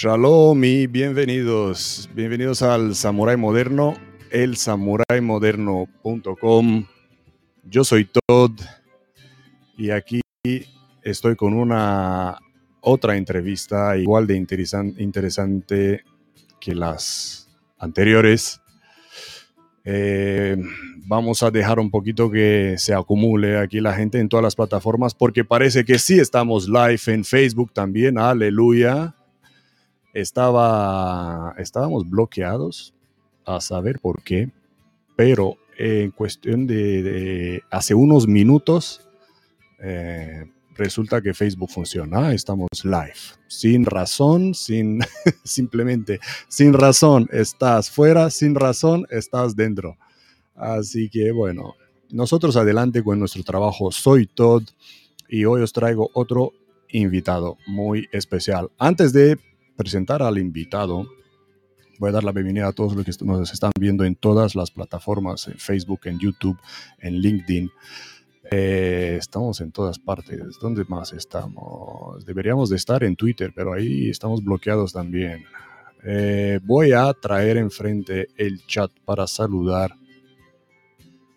Shalom y bienvenidos. Bienvenidos al Samurai Moderno, elsamuraimoderno.com. Yo soy Todd y aquí estoy con una otra entrevista igual de interesante que las anteriores. Eh, vamos a dejar un poquito que se acumule aquí la gente en todas las plataformas porque parece que sí estamos live en Facebook también. Aleluya estaba, estábamos bloqueados, a saber por qué, pero en cuestión de, hace unos minutos eh, resulta que Facebook funciona, estamos live, sin razón, sin simplemente sin razón estás fuera, sin razón estás dentro. Así que bueno, nosotros adelante con nuestro trabajo. Soy Todd y hoy os traigo otro invitado muy especial. Antes de presentar al invitado, voy a dar la bienvenida a todos los que nos están viendo en todas las plataformas, en Facebook, en YouTube, en LinkedIn. Eh, estamos en todas partes. ¿Dónde más estamos? Deberíamos de estar en Twitter, pero ahí estamos bloqueados también. Eh, voy a traer enfrente el chat para saludar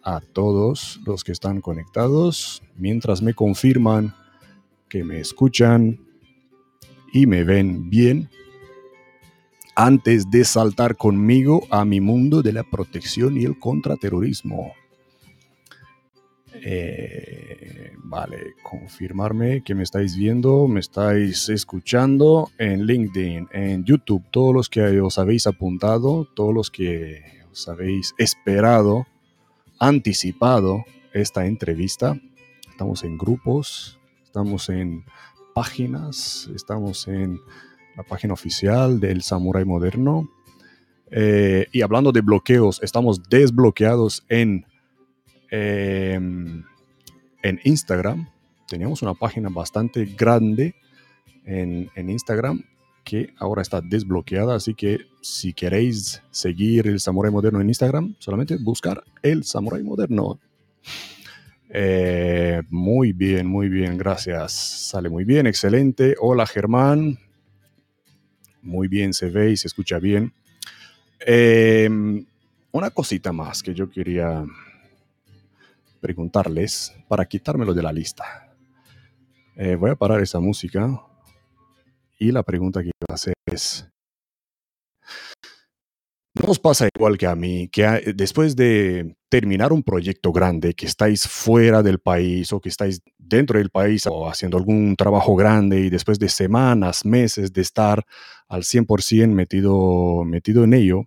a todos los que están conectados mientras me confirman que me escuchan y me ven bien antes de saltar conmigo a mi mundo de la protección y el contraterrorismo. Eh, vale, confirmarme que me estáis viendo, me estáis escuchando en LinkedIn, en YouTube, todos los que os habéis apuntado, todos los que os habéis esperado, anticipado esta entrevista. Estamos en grupos, estamos en páginas, estamos en la página oficial del Samurai Moderno. Eh, y hablando de bloqueos, estamos desbloqueados en, em, en Instagram. Teníamos una página bastante grande en, en Instagram que ahora está desbloqueada, así que si queréis seguir el Samurai Moderno en Instagram, solamente buscar el Samurai Moderno. Eh, muy bien, muy bien, gracias. Sale muy bien, excelente. Hola Germán. Muy bien, se ve y se escucha bien. Em, una cosita más que yo quería preguntarles para quitármelo de la lista. Eh, voy a parar esa música y la pregunta que iba a hacer es, ¿No os pasa igual que a mí, que después de terminar un proyecto grande, que estáis fuera del país o que estáis dentro del país o haciendo algún trabajo grande y después de semanas, meses de estar al 100% metido, metido en ello,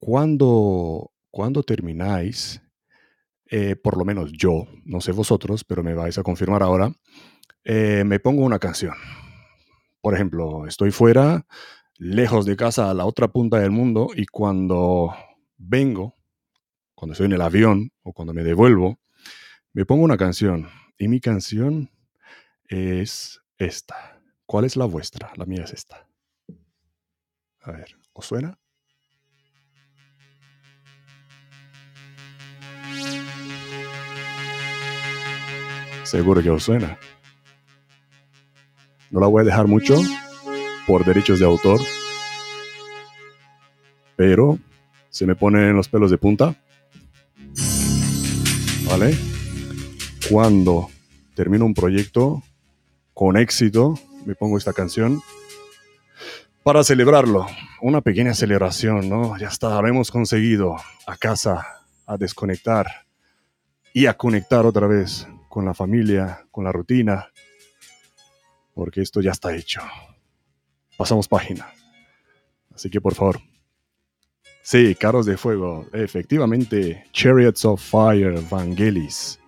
cuando, cuando termináis, eh, por lo menos yo, no sé vosotros, pero me vais a confirmar ahora, eh, me pongo una canción. Por ejemplo, estoy fuera, lejos de casa a la otra punta del mundo y cuando vengo, cuando estoy en el avión o cuando me devuelvo, me pongo una canción y mi canción es esta. ¿Cuál es la vuestra? La mía es esta. A ver, ¿os suena? Seguro que os suena. No la voy a dejar mucho por derechos de autor, pero se me ponen los pelos de punta. ¿Vale? Cuando termino un proyecto con éxito, me pongo esta canción para celebrarlo. Una pequeña celebración, ¿no? Ya está, lo hemos conseguido. A casa, a desconectar y a conectar otra vez con la familia, con la rutina, porque esto ya está hecho pasamos página. Así que por favor. Sí, Carros de Fuego. Efectivamente, Chariots of Fire, Vangelis.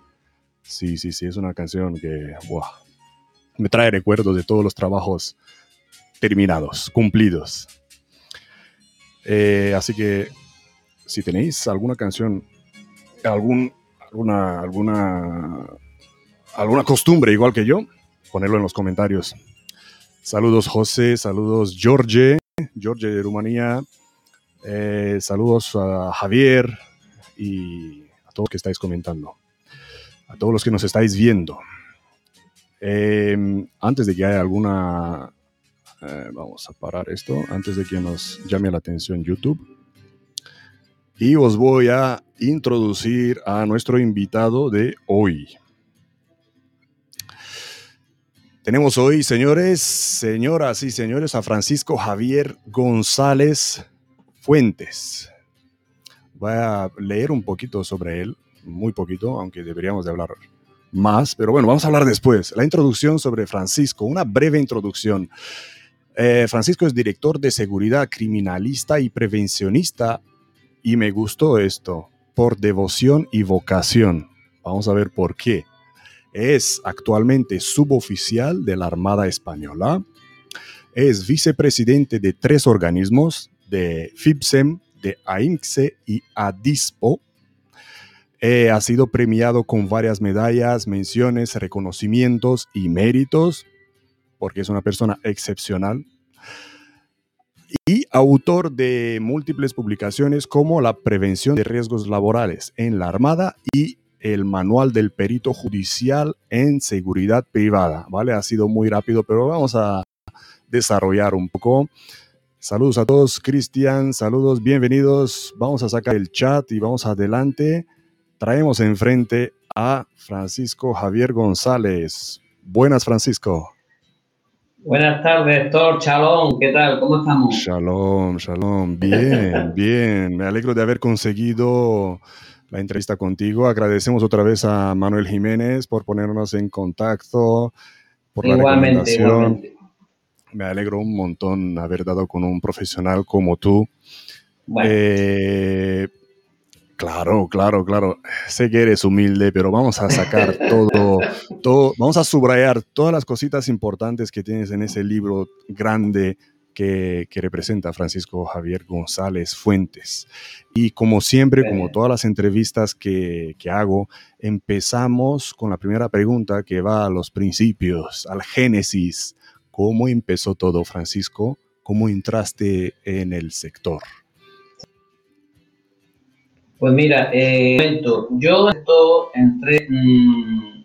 Sí, sí, sí, es una canción que wow, me trae recuerdos de todos los trabajos terminados, cumplidos. Eh, así que si tenéis alguna canción, algún, alguna, alguna, alguna costumbre igual que yo, ponerlo en los comentarios. Saludos José, saludos George, George de Rumanía, eh, saludos a Javier y a todos que estáis comentando, a todos los que nos estáis viendo. Em, antes de que haya alguna, Eh, vamos a parar esto antes de que nos llame la atención YouTube. Y os voy a introducir a nuestro invitado de hoy. Tenemos hoy, señores, señoras y señores, a Francisco Javier González Fuentes. Voy a leer un poquito sobre él, muy poquito, aunque deberíamos de hablar más, pero bueno, vamos a hablar después. La introducción sobre Francisco, una breve introducción. Eh, Francisco es director de seguridad criminalista y prevencionista y me gustó esto, por devoción y vocación. Vamos a ver por qué. Es actualmente suboficial de la Armada Española. Es vicepresidente de tres organismos, de FIPSEM, de AINCSE y ADISPO. Eh, ha sido premiado con varias medallas, menciones, reconocimientos y méritos, porque es una persona excepcional. Y autor de múltiples publicaciones como La prevención de riesgos laborales en la Armada y el manual del perito judicial en seguridad privada. ¿Vale? Ha sido muy rápido, pero vamos a desarrollar un poco. Saludos a todos, Cristian, saludos, bienvenidos. Vamos a sacar el chat y vamos adelante. Traemos enfrente a Francisco Javier González. Buenas, Francisco. Buenas tardes, Héctor. Shalom, ¿qué tal? ¿Cómo estamos? Shalom, shalom. Bien, bien. Me alegro de haber conseguido la entrevista contigo. Agradecemos otra vez a Manuel Jiménez por ponernos en contacto, por la recomendación me alegro un montón haber dado con un profesional como tú. Eh, claro, claro, claro. Sé que eres humilde, pero vamos a sacar todo, todo, vamos a subrayar todas las cositas importantes que tienes en ese libro grande que, representa Francisco Javier González Fuentes. Y como siempre, como todas las entrevistas que, que, hago, empezamos con la primera pregunta que va a los principios, al génesis ¿Cómo empezó todo, Francisco? ¿Cómo entraste en el sector? Pues mira, eh, yo entré mm,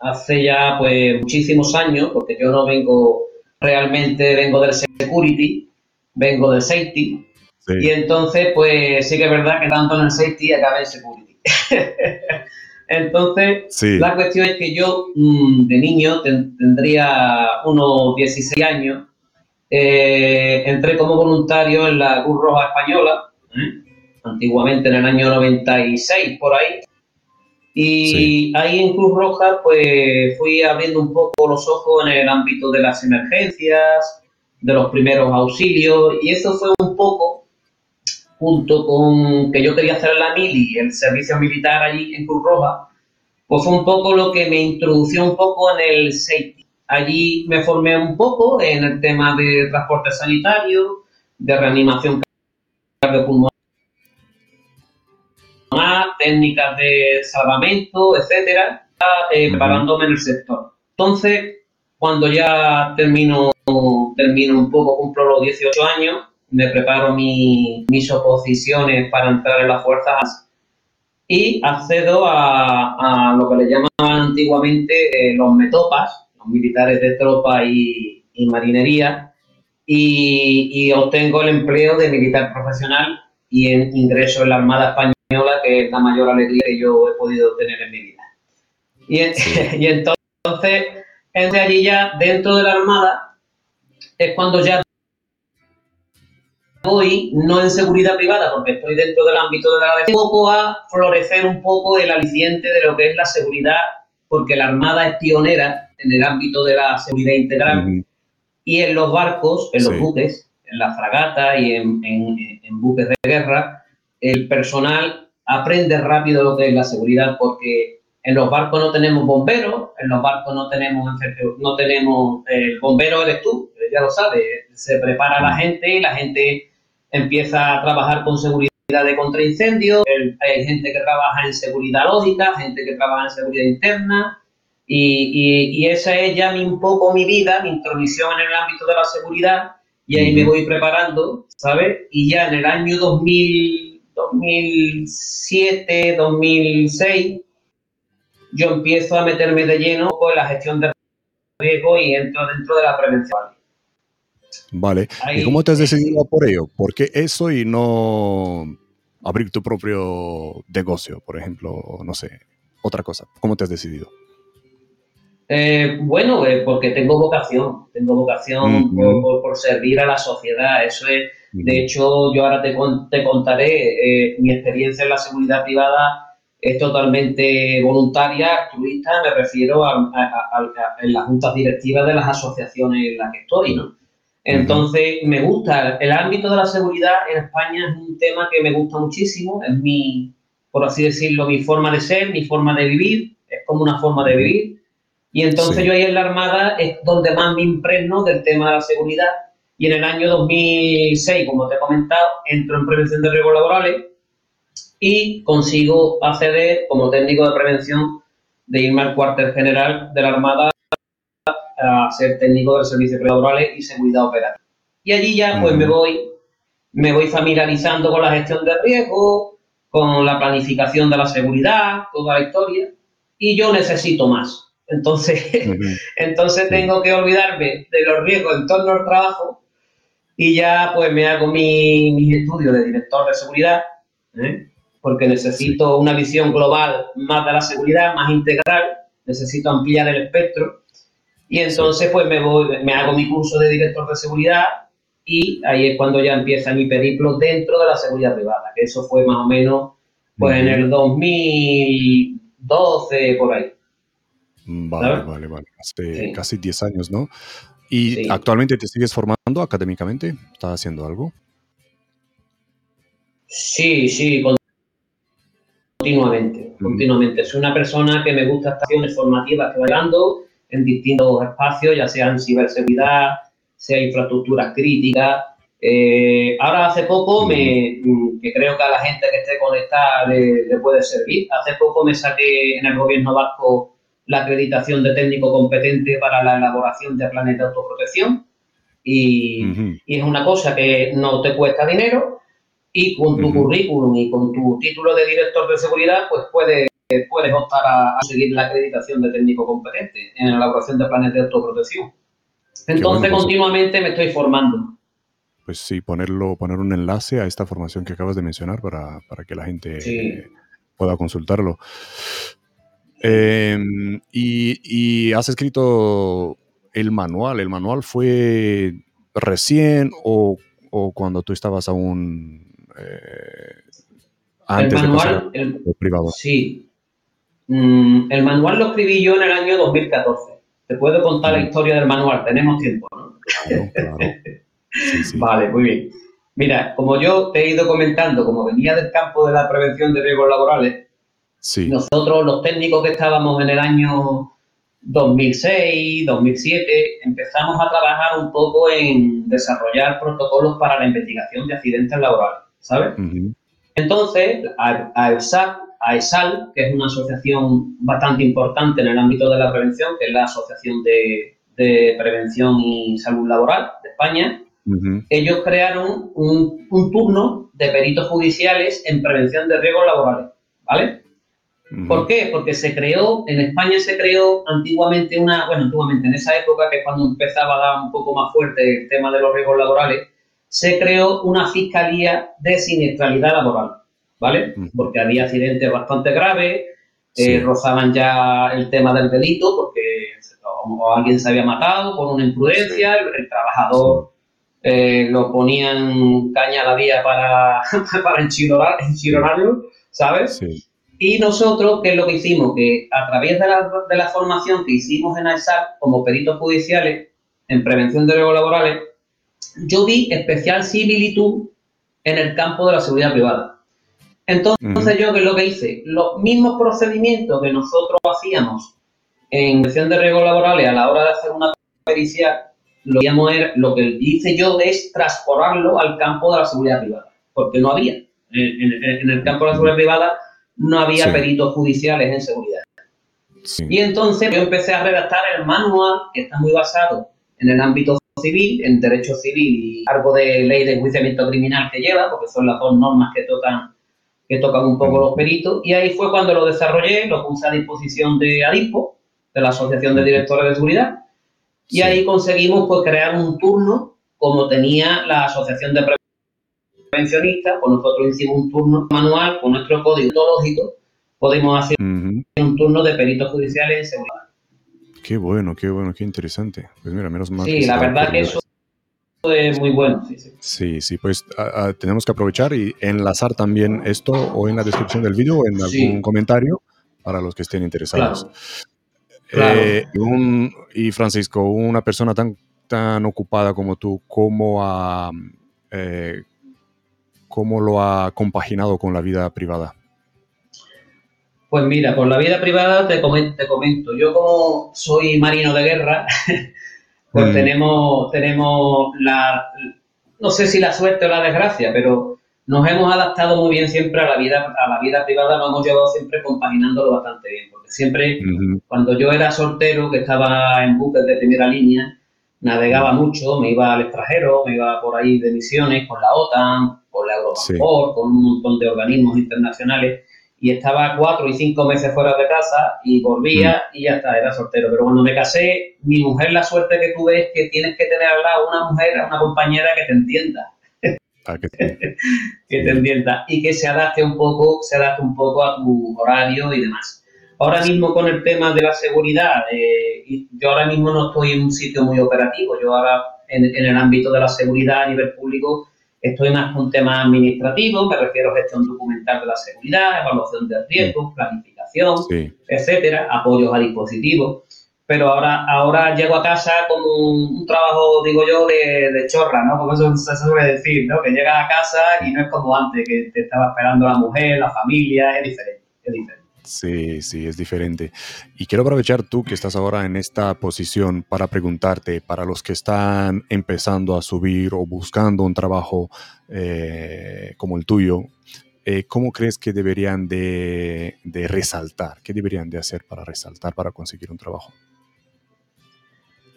hace ya pues muchísimos años, porque yo no vengo realmente, vengo del security, vengo del safety, y entonces pues sí que es verdad que tanto en el safety acabé en security. Entonces, la cuestión es que yo mm, de niño tendría unos 16 años, eh, entré como voluntario en la Cruz Roja Española, ¿eh? antiguamente en el año 96, por ahí. Y ahí en Cruz Roja, pues fui abriendo un poco los ojos en el ámbito de las emergencias, de los primeros auxilios, y eso fue un poco junto con que yo quería hacer la mili, el servicio militar allí en Cruz Roja, pues fue un poco lo que me introdució un poco en el safety. Allí me formé un poco en el tema de transporte sanitario, de reanimación cardiopulmonar, técnicas de salvamento, etcétera, eh, preparándome en el sector. Entonces, cuando ya termino, termino un poco, cumplo los 18 años, me preparo mis oposiciones para entrar en las fuerzas y accedo a, lo que le llamaban antiguamente eh, los metopas, los militares de tropa y, marinería, y, obtengo el empleo de militar profesional y en, ingreso en la Armada Española, que es la mayor alegría que yo he podido tener en mi vida. Y, y entonces, entre allí ya dentro de la Armada es cuando ya hoy, no en seguridad privada, porque estoy dentro del ámbito de la un poco a florecer un poco el aliciente de lo que es la seguridad, porque la Armada es pionera en el ámbito de la seguridad integral. Y en los barcos, en los buques, en la fragata y en, buques de guerra, el personal aprende rápido lo que es la seguridad, porque en los barcos no tenemos bomberos, en los barcos no tenemos, no tenemos, el bombero eres tú, ya lo sabes, se prepara la gente y la gente empieza a trabajar con seguridad de contraincendios, hay gente que trabaja en seguridad lógica, gente que trabaja en seguridad interna, y, esa es ya un poco mi vida, mi intromisión en el ámbito de la seguridad, y ahí me voy preparando, ¿sabes? Y ya en el año 2000, 2007, 2006, yo empiezo a meterme de lleno con la gestión de riesgo y entro dentro de la prevención. Vale. ¿Y cómo te has decidido por ello? ¿Por qué eso y no abrir tu propio negocio, por ejemplo? No sé, otra cosa. ¿Cómo te has decidido? Eh, bueno, eh, porque tengo vocación, tengo vocación por, servir a la sociedad. Eso es, de hecho, yo ahora te, te contaré eh, mi experiencia en la seguridad privada es totalmente voluntaria, altruista, me refiero a, en las juntas directivas de las asociaciones en las que estoy, ¿no? Entonces, me gusta, el ámbito de la seguridad en España es un tema que me gusta muchísimo, es mi, por así decirlo, mi forma de ser, mi forma de vivir, es como una forma de vivir. Y entonces yo ahí en la Armada es donde más me impregno del tema de la seguridad. Y en el año 2006, como te he comentado, entro en prevención de riesgos laborales y consigo acceder como técnico de prevención de irme al cuartel general de la Armada a ser técnico de servicios laborales y seguridad operativa. Y allí ya pues me voy me voy familiarizando con la gestión de riesgo, con la planificación de la seguridad, toda la historia, y yo necesito más. Entonces, entonces tengo que olvidarme de los riesgos en torno al trabajo y ya pues me hago mi, mis estudios de director de seguridad, ¿eh? porque necesito una visión global más de la seguridad, más integral, necesito ampliar el espectro. Y entonces pues me, voy, me hago mi curso de director de seguridad y ahí es cuando ya empieza mi periplo dentro de la seguridad privada, que eso fue más o menos pues en el 2012 por ahí. Vale, vale, vale. Hace casi 10 años, ¿no? ¿Y actualmente te sigues formando académicamente? ¿Estás haciendo algo? Sí, sí, continuamente, continuamente. Soy una persona que me gusta estaciones formativas que dando en distintos espacios, ya sean ciberseguridad, sea infraestructuras críticas. Eh, ahora hace poco, me, mm, que creo que a la gente que esté conectada le, puede servir, hace poco me saqué en el gobierno vasco la acreditación de técnico competente para la elaboración de planes de autoprotección y, y es una cosa que no te cuesta dinero y con tu currículum y con tu título de director de seguridad, pues puedes, puedes optar a, conseguir la acreditación de técnico competente en la elaboración de planes de autoprotección. Entonces, pues, continuamente me estoy formando. Pues sí, ponerlo, poner un enlace a esta formación que acabas de mencionar para, que la gente pueda consultarlo. Em, y, y, has escrito el manual. ¿El manual fue recién o, o cuando tú estabas aún eh, antes el manual, de el, privado. Sí. Mm, el manual lo escribí yo en el año 2014. Te puedo contar la historia del manual, tenemos tiempo, ¿no? Claro, Vale, muy bien. Mira, como yo te he ido comentando, como venía del campo de la prevención de riesgos laborales, nosotros los técnicos que estábamos en el año 2006, 2007, empezamos a trabajar un poco en desarrollar protocolos para la investigación de accidentes laborales. ¿sabes? Entonces, a, ESAL, que es una asociación bastante importante en el ámbito de la prevención, que es la Asociación de, Prevención y Salud Laboral de España, ellos crearon un, turno de peritos judiciales en prevención de riesgos laborales, ¿vale? ¿Por qué? Porque se creó, en España se creó antiguamente una, bueno, antiguamente en esa época, que es cuando empezaba a dar un poco más fuerte el tema de los riesgos laborales, se creó una fiscalía de siniestralidad laboral, ¿vale? Porque había accidentes bastante graves, eh, rozaban ya el tema del delito, porque o, alguien se había matado por una imprudencia, el, trabajador eh, lo ponían caña a la vía para, para enchironarlo, ¿sabes? Y nosotros, ¿qué es lo que hicimos? Que a través de la, de la formación que hicimos en AESAP como peritos judiciales en prevención de riesgos laborales, yo vi especial similitud en el campo de la seguridad privada. Entonces, yo, ¿qué es lo que hice? Los mismos procedimientos que nosotros hacíamos en gestión de riesgos laborales a la hora de hacer una pericia, lo, lo que hice yo es transportarlo al campo de la seguridad privada, porque no había. En, el campo de la seguridad privada no había peritos judiciales en seguridad. Y entonces yo empecé a redactar el manual, que está muy basado en el ámbito civil, en derecho civil y algo de ley de enjuiciamiento criminal que lleva, porque son las dos normas que tocan, que tocan un poco los peritos, y ahí fue cuando lo desarrollé, lo puse a disposición de ADIPO, de la Asociación de Directores de Seguridad, y ahí conseguimos pues, crear un turno como tenía la Asociación de Prevencionistas, pues nosotros hicimos un turno manual con nuestro código ontológico, podemos hacer un turno de peritos judiciales en seguridad. Qué bueno, qué bueno, qué interesante. Pues mira, menos mal. Sí, la verdad que eso es muy bueno. Sí, sí, pues tenemos que aprovechar y enlazar también esto o en la descripción del vídeo o en algún comentario para los que estén interesados. Eh, y Francisco, una persona tan, tan ocupada como tú, ¿cómo, ha, eh, ¿cómo lo ha compaginado con la vida privada? Pues mira, con la vida privada te comento, te comento. yo como soy marino de guerra, pues mm. tenemos, tenemos la, no sé si la suerte o la desgracia, pero nos hemos adaptado muy bien siempre a la vida, a la vida privada, lo hemos llevado siempre compaginándolo bastante bien, porque siempre, cuando yo era soltero, que estaba en buques de primera línea, navegaba mucho, me iba al extranjero, me iba por ahí de misiones con la OTAN, con la Europol, con un montón de organismos internacionales, y estaba cuatro y cinco meses fuera de casa y volvía mm. y ya está, era soltero. Pero cuando me casé, mi mujer, la suerte que tuve es que tienes que tener al lado una mujer, una compañera que te entienda. Ah, que, te entienda y que se adapte un poco, se adapte un poco a tu horario y demás. Ahora mismo con el tema de la seguridad, eh, yo ahora mismo no estoy en un sitio muy operativo. Yo ahora en, en el ámbito de la seguridad a nivel público Estoy más con temas administrativos, me refiero a gestión documental de la seguridad, evaluación de riesgos, planificación, etcétera, apoyos a dispositivos. Pero ahora, ahora llego a casa como un, trabajo, digo yo, de, chorra, ¿no? Como eso se suele decir, ¿no? Que llegas a casa y no es como antes, que te estaba esperando la mujer, la familia, es diferente, es diferente. Sí, sí, es diferente. Y quiero aprovechar tú que estás ahora en esta posición para preguntarte, para los que están empezando a subir o buscando un trabajo eh, como el tuyo, eh, ¿cómo crees que deberían de, resaltar? ¿Qué deberían de hacer para resaltar, para conseguir un trabajo?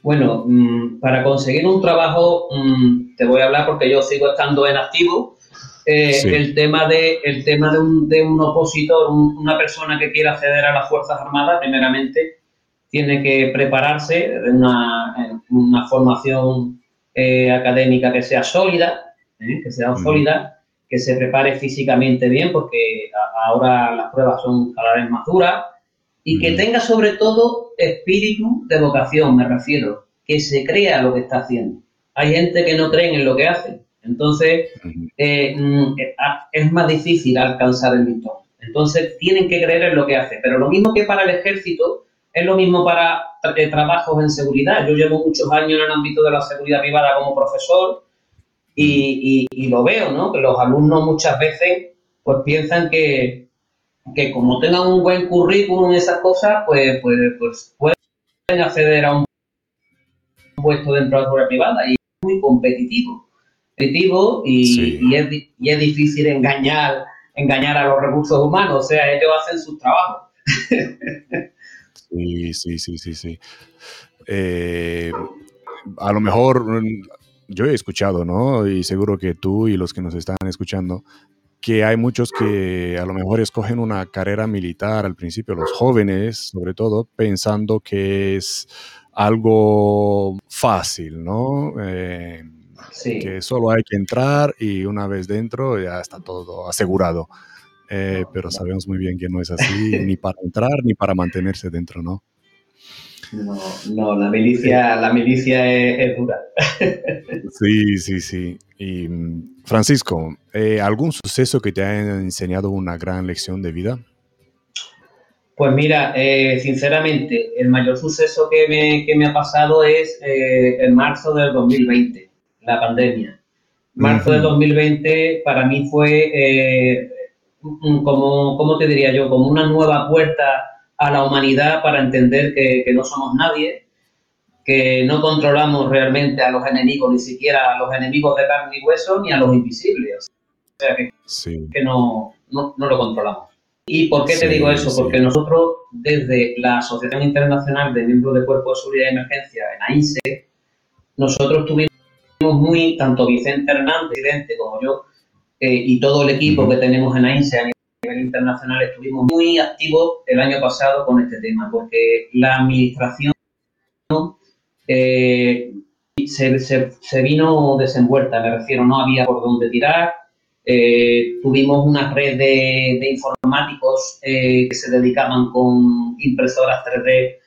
Bueno, mm, para conseguir un trabajo, mm, te voy a hablar porque yo sigo estando en activo eh, el tema de el tema de un, de un opositor, una persona que quiera acceder a las Fuerzas Armadas, primeramente tiene que prepararse de una, una formación eh, académica que sea sólida, ¿eh? que sea sólida, que se prepare físicamente bien, porque ahora las pruebas son cada vez más duras, y que tenga sobre todo espíritu de vocación, me refiero, que se crea lo que está haciendo. Hay gente que no cree en lo que hace entonces, eh, mm, eh, ah, es más difícil alcanzar el listón. Entonces, tienen que creer en lo que hace. Pero lo mismo que para el ejército, es lo mismo para eh, trabajos en seguridad. Yo llevo muchos años en el ámbito de la seguridad privada como profesor y, lo veo, ¿no? Que los alumnos muchas veces pues piensan que, que como tengan un buen currículum en esas cosas, pues, pues, pues pueden acceder a un puesto dentro de la seguridad privada y es muy competitivo y, es, difícil engañar, engañar a los recursos humanos, o sea, ellos hacen su trabajo. sí, sí, sí, sí, sí. Eh, a lo mejor mm, yo he escuchado, ¿no? Y seguro que tú y los que nos están escuchando, que hay muchos que a lo mejor escogen una carrera militar al principio, los jóvenes sobre todo, pensando que es algo fácil, ¿no? Eh, que solo hay que entrar y una vez dentro ya está todo asegurado. Eh, pero sabemos muy bien que no es así, ni para entrar ni para mantenerse dentro, ¿no? No, no la milicia, la milicia es, dura. Sí, sí, sí. Y Francisco, eh, ¿algún suceso que te haya enseñado una gran lección de vida? Pues mira, eh, sinceramente, el mayor suceso que me, que me ha pasado es en marzo del 2020 la pandemia. Marzo de 2020 para mí fue, eh, como, ¿cómo te diría yo? Como una nueva puerta a la humanidad para entender que, no somos nadie, que no controlamos realmente a los enemigos, ni siquiera a los enemigos de carne y hueso, ni a los invisibles. O sea, que, que no, no, lo controlamos. ¿Y por qué te digo eso? Porque nosotros, desde la Asociación Internacional de Miembros de Cuerpos de Seguridad y Emergencia, en AINSE, nosotros tuvimos muy, tanto Vicente Hernández, presidente, como yo, eh, y todo el equipo que tenemos en AINSE a nivel internacional, estuvimos muy activos el año pasado con este tema, porque la administración eh, se, vino desenvuelta, me refiero, no había por dónde tirar. Eh, tuvimos una red de, informáticos eh, que se dedicaban con impresoras 3D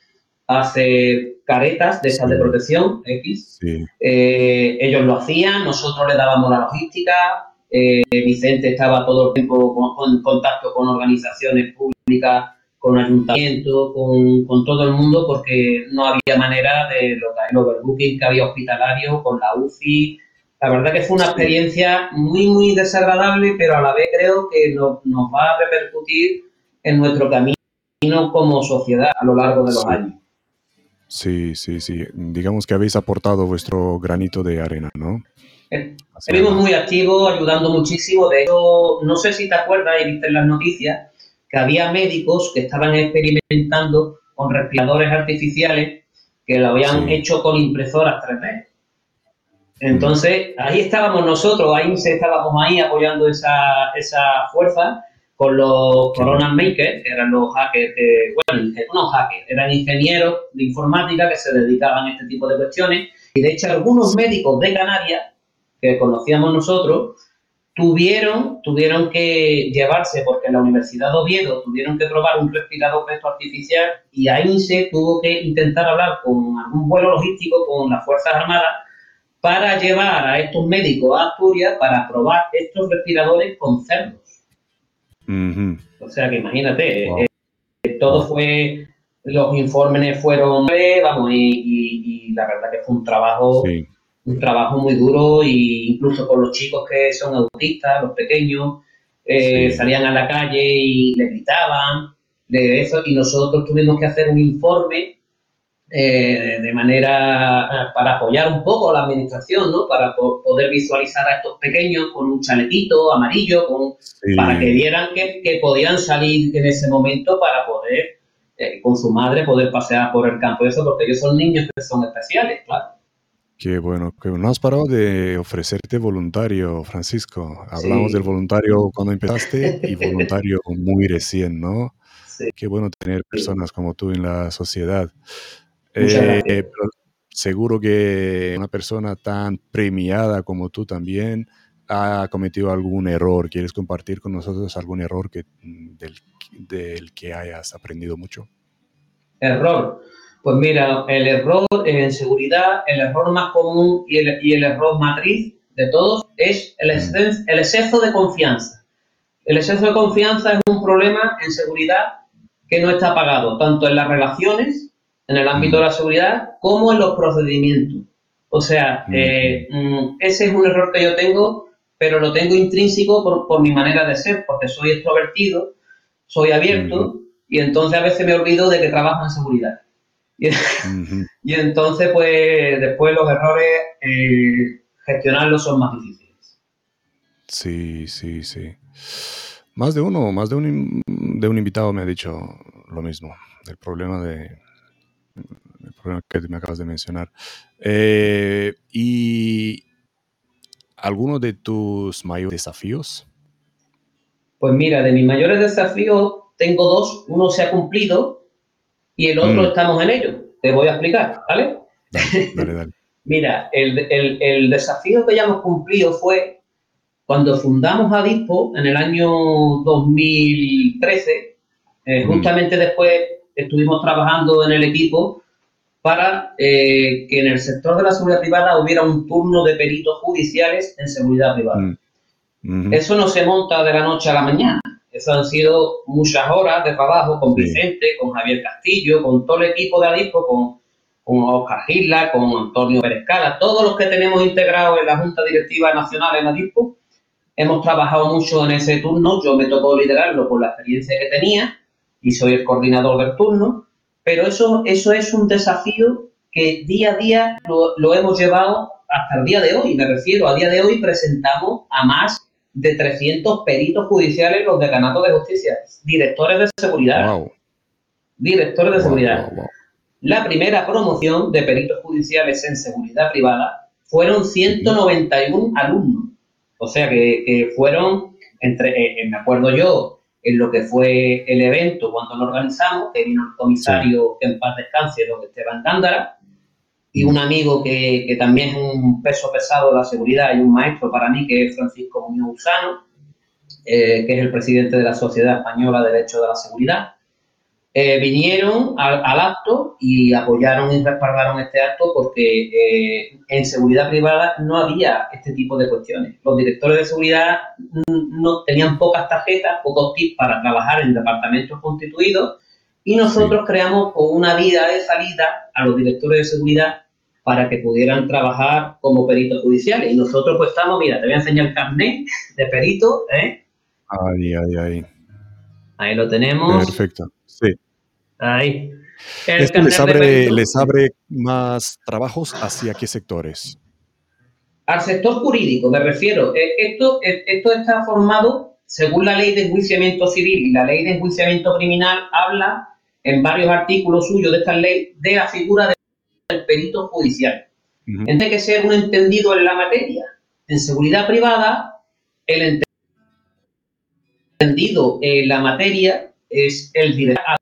a hacer caretas de esas de protección X. Eh, ellos lo hacían, nosotros le dábamos la logística. Vicente estaba todo el tiempo en contacto con organizaciones públicas con ayuntamiento, con, con, todo el mundo, porque no había manera de lo el overbooking que había hospitalario con la UCI. La verdad que fue una experiencia muy, muy desagradable, pero a la vez creo que nos va a repercutir en nuestro camino como sociedad a lo largo de los años. Sí, sí, sí. Digamos que habéis aportado vuestro granito de arena, ¿no? Estuvimos muy activos, ayudando muchísimo. De hecho, no sé si te acuerdas y viste en las noticias, que había médicos que estaban experimentando con respiradores artificiales que lo habían hecho con impresoras 3D. Entonces, ahí estábamos nosotros, ahí estábamos ahí apoyando esa, esa fuerza con los Corona Makers, que eran los hackers, bueno, no hackers, eran ingenieros de informática que se dedicaban a este tipo de cuestiones. Y de hecho, algunos médicos de Canarias, que conocíamos nosotros, tuvieron, tuvieron que llevarse, porque en la Universidad de Oviedo tuvieron que probar un respirador peso artificial y ahí se tuvo que intentar hablar con algún vuelo logístico con las Fuerzas Armadas para llevar a estos médicos a Asturias para probar estos respiradores con cerdos. O sea que imagínate, eh, eh, todo fue, los informes fueron, vamos, y, la verdad que fue un trabajo un trabajo muy duro e incluso con los chicos que son autistas, los pequeños, eh, salían a la calle y le gritaban de eso y nosotros tuvimos que hacer un informe eh, de manera eh, para apoyar un poco a la administración, ¿no? Para poder visualizar a estos pequeños con un chalequito amarillo, con, para que vieran que, que, podían salir en ese momento para poder, con su madre, poder pasear por el campo. Eso porque ellos son niños que son especiales, claro. Qué bueno, que no has parado de ofrecerte voluntario, Francisco. Hablamos del voluntario cuando empezaste y voluntario muy recién, ¿no? Sí. Qué bueno tener personas como tú en la sociedad. Eh, seguro que una persona tan premiada como tú también ha cometido algún error. ¿Quieres compartir con nosotros algún error que, del, del que hayas aprendido mucho? Error. Pues mira, el error en seguridad, el error más común y el, error matriz de todos es el, mm. el exceso de confianza. El exceso de confianza es un problema en seguridad que no está pagado, tanto en las relaciones, en el ámbito de la mm. seguridad, como en los procedimientos. O sea, mm. eh, ese es un error que yo tengo, pero lo tengo intrínseco por, por mi manera de ser, porque soy extrovertido, soy abierto, y entonces a veces me olvido de que trabajo en seguridad. Y, entonces, pues, después los errores, eh, gestionarlos son más difíciles. Sí, sí, sí. Más de uno, más de un, de un invitado me ha dicho lo mismo, el problema de el problema que me acabas de mencionar. Eh, ¿Y alguno de tus mayores desafíos? Pues mira, de mis mayores desafíos tengo dos. Uno se ha cumplido, y el otro mm. estamos en ello. Te voy a explicar, ¿vale? Dale, dale, Mira, el, desafío que ya hemos cumplido fue cuando fundamos Adispo en el año 2013, eh, mm. justamente después estuvimos trabajando en el equipo para eh, que en el sector de la seguridad privada hubiera un turno de peritos judiciales en seguridad privada. Mm. Eso no se monta de la noche a la mañana. Eso han sido muchas horas de trabajo con Vicente, con Javier Castillo, con todo el equipo de Adispo, con, con Oscar Gisla, con Antonio Pérez Cala, todos los que tenemos integrados en la Junta Directiva Nacional en Adispo. Hemos trabajado mucho en ese turno, yo me tocó liderarlo por la experiencia que tenía y soy el coordinador del turno, pero eso, eso es un desafío que día a día lo, lo hemos llevado hasta el día de hoy. Me refiero, a día de hoy presentamos a más de 300 peritos judiciales los decanatos de justicia, directores de seguridad. Directores de seguridad. La primera promoción de peritos judiciales en seguridad privada fueron 191 alumnos. O sea que, fueron, entre, eh, eh, me acuerdo yo, en lo que fue el evento cuando lo organizamos, que vino el comisario en paz descanse, don Esteban Gándara, y un amigo que, también es un peso pesado de la seguridad y un maestro para mí, que es Francisco Muñoz Usano, eh, que es el presidente de la Sociedad Española de Derecho de la Seguridad. Eh, vinieron al, acto y apoyaron y respaldaron este acto porque eh, en seguridad privada no había este tipo de cuestiones. Los directores de seguridad no tenían pocas tarjetas, pocos tips para trabajar en departamentos constituidos y nosotros creamos una vida de salida a los directores de seguridad para que pudieran trabajar como peritos judiciales. Y nosotros pues estamos, mira, te voy a enseñar el carnet de perito, ¿eh? Ahí, ahí, ahí. Ahí lo tenemos. Perfecto, sí. Ahí. ¿Esto les abre, les abre más trabajos hacia qué sectores? Al sector jurídico, me refiero. Eh, esto, eh, esto está formado, según la ley de enjuiciamiento civil y la ley de enjuiciamiento criminal, habla en varios artículos suyos de esta ley de la figura del perito judicial. Tiene que ser un entendido en la materia. En seguridad privada, el entendido en la materia es el director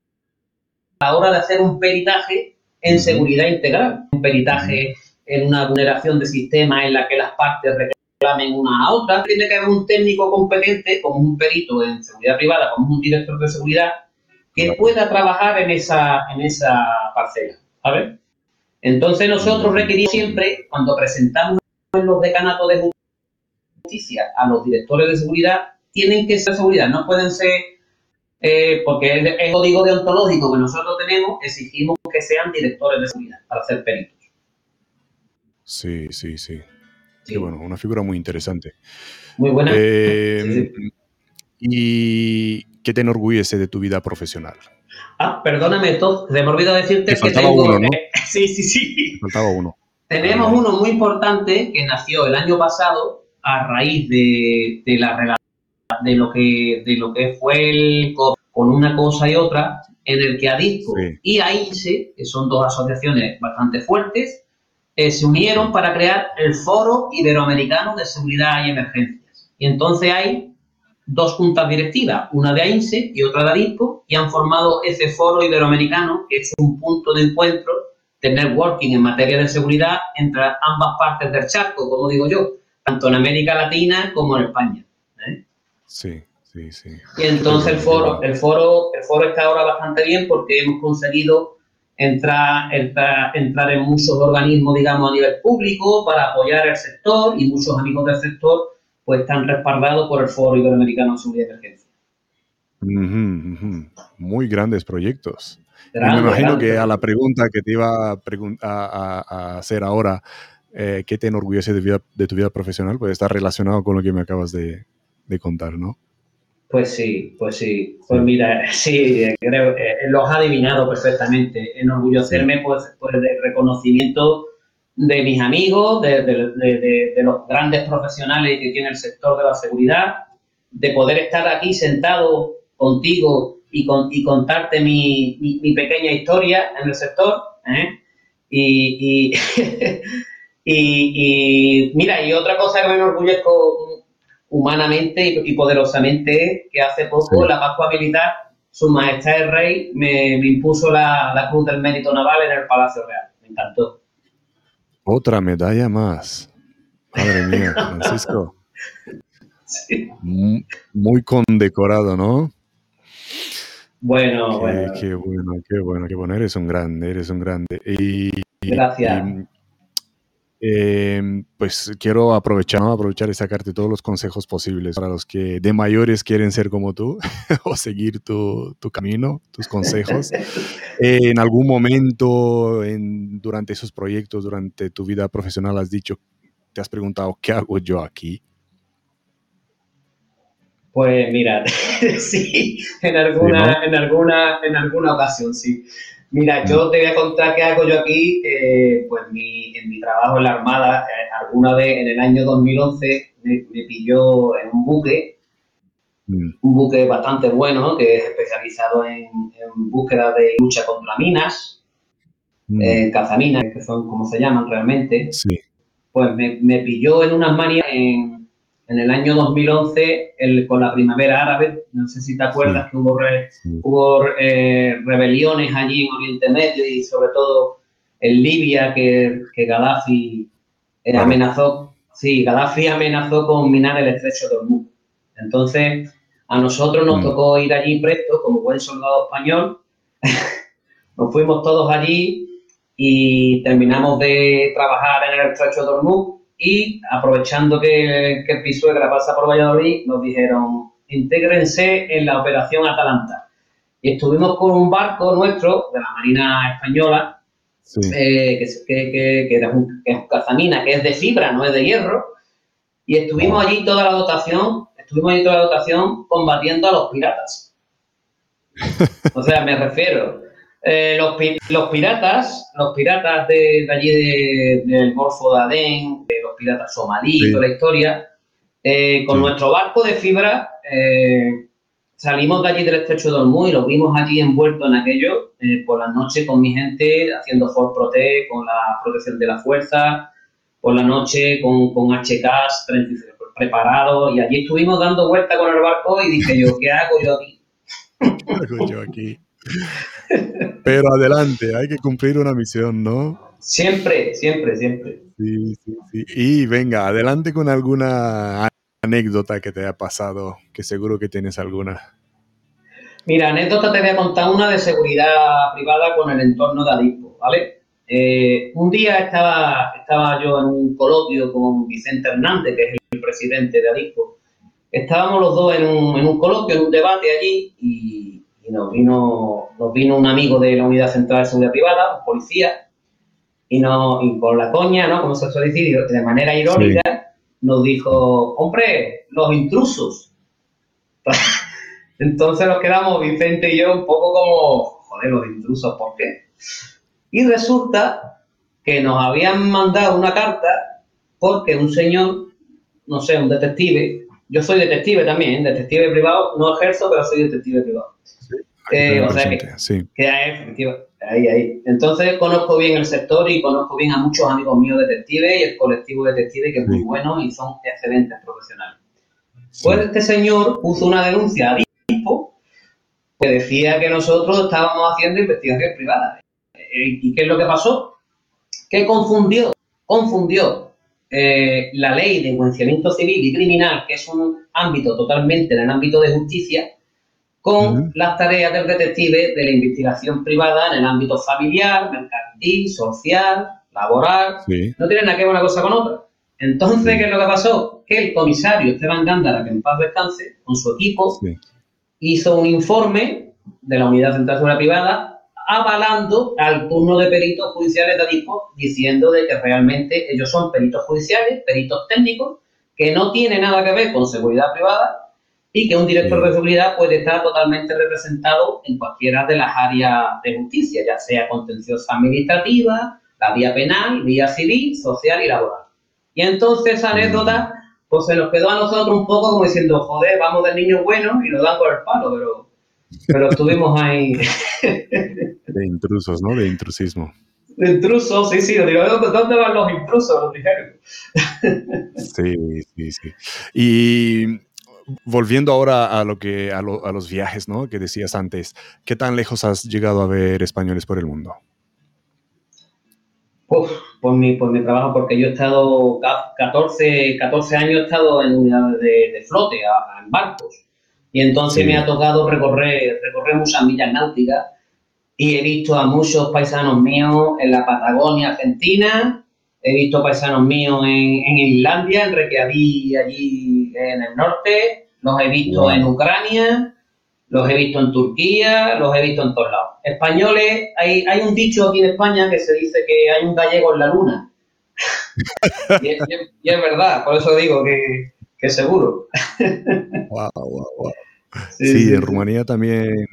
la hora de hacer un peritaje en seguridad integral, un peritaje en una vulneración de sistema en la que las partes reclamen una a otra, tiene que haber un técnico competente, como un perito en seguridad privada, como un director de seguridad, que pueda trabajar en esa, en esa parcela. ¿sabes? Entonces nosotros requerimos siempre, cuando presentamos los decanatos de justicia a los directores de seguridad, tienen que ser seguridad, no pueden ser eh, porque el, el, código deontológico que nosotros tenemos, exigimos que sean directores de seguridad para ser peritos. Sí, sí, sí. Qué bueno, una figura muy interesante. Muy buena. Eh, ¿Y qué te enorgullece de tu vida profesional? Ah, perdóname, todo, se me olvidó decirte que tengo... uno, ¿no? sí, sí, sí. faltaba uno. Tenemos uno muy importante que nació el año pasado a raíz de, de la relación de lo que, de lo que fue el con una cosa y otra, en el que ADISCO y AINSE, que son dos asociaciones bastante fuertes, eh, se unieron para crear el Foro Iberoamericano de Seguridad y Emergencias. Y entonces hay dos juntas directivas, una de AINSE y otra de ADISCO, y han formado ese Foro Iberoamericano, que es un punto de encuentro de networking en materia de seguridad entre ambas partes del charco, como digo yo, tanto en América Latina como en España. Sí, sí, sí. Y entonces el foro, el foro, el foro está ahora bastante bien porque hemos conseguido entrar, entrar, entrar en muchos organismos, digamos, a nivel público para apoyar el sector y muchos amigos del sector pues están respaldados por el Foro Iberoamericano de Seguridad y Emergencia. Muy grandes proyectos. me imagino que a la pregunta que te iba a, a, hacer ahora, eh, ¿qué te enorgullece de, de, tu vida profesional? Pues está relacionado con lo que me acabas de, de contar, ¿no? Pues sí, pues sí. Pues mira, sí, creo que eh, lo has adivinado perfectamente. Enorgullecerme pues, por el reconocimiento de mis amigos, de, los grandes profesionales que tiene el sector de la seguridad, de poder estar aquí sentado contigo y, con, y contarte mi, mi, pequeña historia en el sector. ¿eh? Y, y, y, mira, y otra cosa que me enorgullezco humanamente y, poderosamente que hace poco la Pascua Militar, su majestad el rey, me, impuso la, Cruz del Mérito Naval en el Palacio Real. Me encantó. Otra medalla más. Madre mía, Francisco. Muy, condecorado, ¿no? Bueno, qué, bueno. Qué bueno, qué bueno, qué bueno. Eres un grande, eres un grande. Y, Gracias. Em, pues quiero aprovechar, aprovechar y sacarte todos los consejos posibles para los que de mayores quieren ser como tú o seguir tu, tu, camino, tus consejos. en algún momento en, durante esos proyectos, durante tu vida profesional, has dicho, te has preguntado, ¿qué hago yo aquí? Pues mira, sí, en alguna, en alguna, en alguna ocasión, sí. Mira, yo te voy a contar qué hago yo aquí. Eh, pues mi, en mi trabajo en la Armada, eh, alguna vez en el año 2011 me, pilló en un buque, mm. un buque bastante bueno, que es especializado en, búsqueda de lucha contra minas, mm. eh, cazaminas, que son como se llaman realmente. Sí. Pues me, me pilló en unas manias en, en el año 2011, el, con la primavera árabe, no sé si te acuerdas que hubo, hubo eh, rebeliones allí en Oriente Medio y sobre todo en Libia que, que Gaddafi eh, amenazó, sí, Gaddafi amenazó con minar el estrecho de Hormuz. Entonces, a nosotros nos mm. tocó ir allí presto, como buen soldado español. nos fuimos todos allí y terminamos de trabajar en el estrecho de Hormuz y aprovechando que, que el suegra pasa por Valladolid, nos dijeron, intégrense en la operación Atalanta. Y estuvimos con un barco nuestro de la Marina Española, eh, que, que, que, es un, que, cazamina, que es de fibra, no es de hierro, y estuvimos allí toda la dotación, estuvimos allí toda la dotación combatiendo a los piratas. o sea, me refiero, eh, los, los, piratas, los piratas de, allí del Golfo de Adén, de los piratas somalíes, toda la historia, eh, con nuestro barco de fibra eh, salimos de allí del estrecho de Hormuz y los vimos allí envueltos en aquello eh, por la noche con mi gente haciendo Ford Prote con la protección de la fuerza, por la noche con, con HKs preparados y allí estuvimos dando vuelta con el barco y dije yo, ¿qué hago yo aquí? ¿Qué hago yo aquí? Pero adelante, hay que cumplir una misión, ¿no? Siempre, siempre, siempre. Sí, sí, sí. Y venga, adelante con alguna anécdota que te haya pasado, que seguro que tienes alguna. Mira, anécdota te voy a contar una de seguridad privada con el entorno de Adispo, ¿vale? Eh, un día estaba, estaba yo en un coloquio con Vicente Hernández, que es el presidente de Adispo. Estábamos los dos en un, en un coloquio, en un debate allí, y, nos, vino, nos vino un amigo de la Unidad Central de Seguridad Privada, un policía, y, no, y por la coña, ¿no? Como se suele decir, de manera irónica, nos dijo, hombre, los intrusos. Entonces nos quedamos, Vicente y yo, un poco como, joder, los intrusos, ¿por qué? Y resulta que nos habían mandado una carta porque un señor, no sé, un detective, yo soy detective también, detective privado, no ejerzo, pero soy detective privado. Eh, o sea que, sí. que ahí, ahí. Entonces conozco bien el sector y conozco bien a muchos amigos míos detectives y el colectivo detective que es muy bueno y son excelentes profesionales. Pues este señor puso una denuncia a DIPO que decía que nosotros estábamos haciendo investigaciones privadas. Eh, ¿Y qué es lo que pasó? Que confundió, confundió eh, la ley de enjuiciamiento civil y criminal, que es un ámbito totalmente en el ámbito de justicia, con las tareas del detective de la investigación privada en el ámbito familiar, mercantil, social, laboral. No tiene nada que ver una cosa con otra. Entonces, ¿qué es lo que pasó? Que el comisario Esteban Gándara, que en paz descanse, con su equipo, hizo un informe de la Unidad Central de Seguridad Privada avalando al turno de peritos judiciales de ADIPO, diciendo de que realmente ellos son peritos judiciales, peritos técnicos, que no tienen nada que ver con seguridad privada y que un director de seguridad puede estar totalmente representado en cualquiera de las áreas de justicia, ya sea contenciosa administrativa, la vía penal, vía civil, social y laboral. Y entonces esa anécdota pues se nos quedó a nosotros un poco como diciendo, joder, vamos de niños buenos y nos dan por el palo, pero, pero estuvimos ahí. de intrusos, ¿no? De intrusismo. De intrusos, sí, sí, digo, ¿dónde van los intrusos? Los dijeron. sí, sí, sí. Y volviendo ahora a lo que a, los viajes, ¿no? Que decías antes, ¿qué tan lejos has llegado a ver españoles por el mundo? por, mi, por mi trabajo, porque yo he estado 14, 14 años he estado en unidades de, flote, en barcos, y entonces me ha tocado recorrer, recorrer muchas millas náuticas. Y he visto a muchos paisanos míos en la Patagonia Argentina, he visto paisanos míos en, en Islandia, en Reykjavik, allí en el norte, los he visto en Ucrania, los he visto en Turquía, los he visto en todos lados. Españoles, hay, hay un dicho aquí en España que se dice que hay un gallego en la luna. y, es, verdad, por eso digo que, que seguro. wow, wow, wow. Sí, en Rumanía también,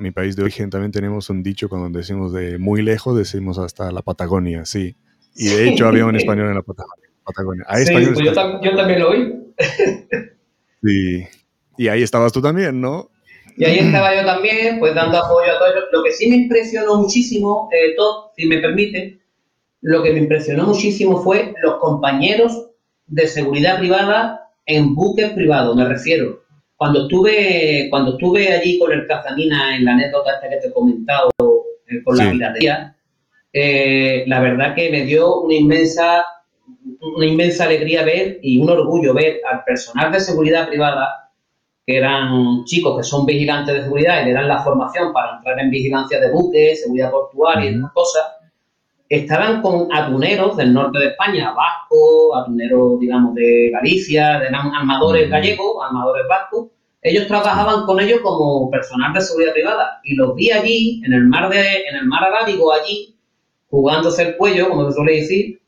mi país de origen, también tenemos un dicho cuando decimos de muy lejos, decimos hasta la Patagonia, sí. Y de hecho había un español en la Patagonia. sí, pues yo, también lo oí. sí. Y ahí estabas tú también, ¿no? Y ahí estaba yo también, pues dando apoyo a todos. Lo que sí me impresionó muchísimo, eh, todo, si me permite, lo que me impresionó muchísimo fue los compañeros de seguridad privada en buques privados, me refiero. Cuando estuve, cuando estuve allí con el Cazanina en la anécdota esta que te he comentado, eh, con la piratería, eh, la verdad que me dio una inmensa, una inmensa alegría ver y un orgullo ver al personal de seguridad privada, que eran chicos que son vigilantes de seguridad y le dan la formación para entrar en vigilancia de buques, seguridad portuaria y esas cosas, estaban con atuneros del norte de España, vascos, atuneros, digamos, de Galicia, eran armadores gallegos, armadores vascos, ellos trabajaban con ellos como personal de seguridad privada y los vi allí, en el mar de, en el mar Arábigo, allí, jugándose el cuello, como se suele decir,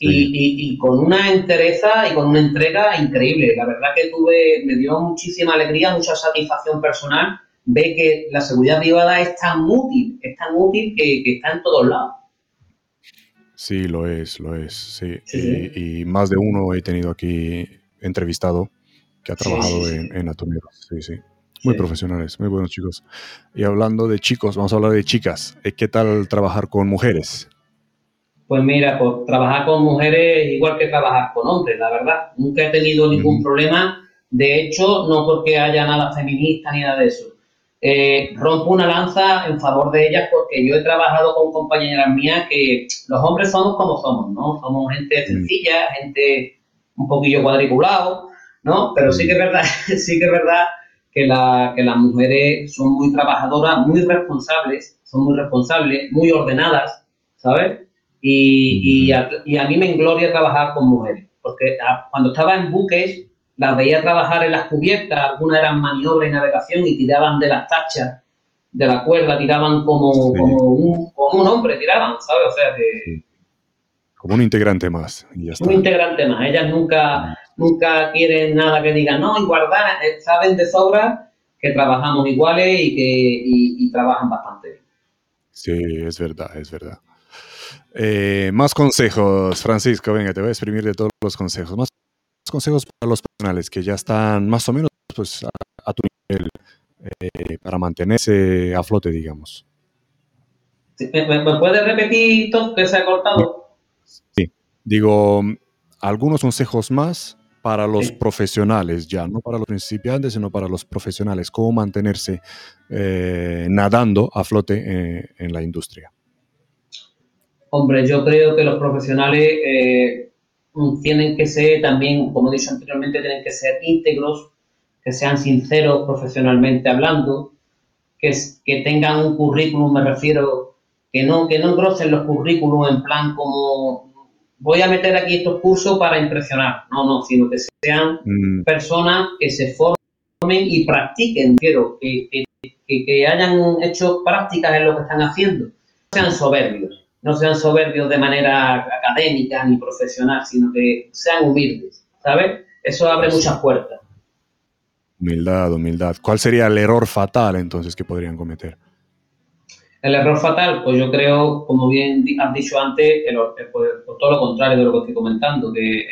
y, con una entereza y con una entrega increíble. La verdad que tuve, me dio muchísima alegría, mucha satisfacción personal ver que la seguridad privada es tan útil, es tan útil que, está en todos lados. Sí, lo es, lo es, sí. Y, más de uno he tenido aquí entrevistado que ha trabajado en, en Sí, sí. Muy profesionales, muy buenos chicos. Y hablando de chicos, vamos a hablar de chicas. Eh, ¿Qué tal trabajar con mujeres? Pues mira, pues trabajar con mujeres igual que trabajar con hombres, la verdad. Nunca he tenido ningún problema. De hecho, no porque haya nada feminista ni nada de eso. Eh, rompo una lanza en favor de ellas porque yo he trabajado con compañeras mías que los hombres somos como somos, ¿no? Somos gente sencilla, gente un poquillo cuadriculado, ¿no? Pero sí que es verdad, sí que es verdad que, la, que las mujeres son muy trabajadoras, muy responsables, son muy responsables, muy ordenadas, ¿sabes? Y, y, a, y a, mí me engloria trabajar con mujeres, porque cuando estaba en buques las veía trabajar en las cubiertas, algunas eran maniobras y navegación y tiraban de las tachas de la cuerda, tiraban como, como, un, como un hombre, tiraban, ¿sabes? O sea que... Como un integrante más. Un integrante más. Ellas nunca, nunca quieren nada que digan, no, igualdad, eh, saben de sobra que trabajamos iguales y que trabajan bastante bien. Sí, es verdad, es verdad. Eh, más consejos, Francisco, venga, te voy a exprimir de todos los consejos. Más consejos para los profesionales que ya están más o menos pues, a, tu nivel eh, para mantenerse a flote, digamos. ¿Me, me puedes repetir todo que se ha cortado? Sí, digo, algunos consejos más para los profesionales ya, no para los principiantes, sino para los profesionales, cómo mantenerse eh, nadando a flote en la industria. Hombre, yo creo que los profesionales eh, tienen que ser también, como he dicho anteriormente, tienen que ser íntegros, que sean sinceros profesionalmente hablando, que, que tengan un currículum, me refiero, que no, que no engrosen los currículums en plan como voy a meter aquí estos cursos para impresionar. No, no, sino que sean mm. personas que se formen y practiquen, quiero, que, que, hayan hecho prácticas en lo que están haciendo. No sean soberbios, no sean soberbios de manera académica ni profesional, sino que sean humildes, ¿sabes? Eso abre muchas puertas. Humildad, humildad. ¿Cuál sería el error fatal entonces que podrían cometer? El error fatal, pues yo creo, como bien has dicho antes, que pues, todo lo contrario de lo que estoy comentando, que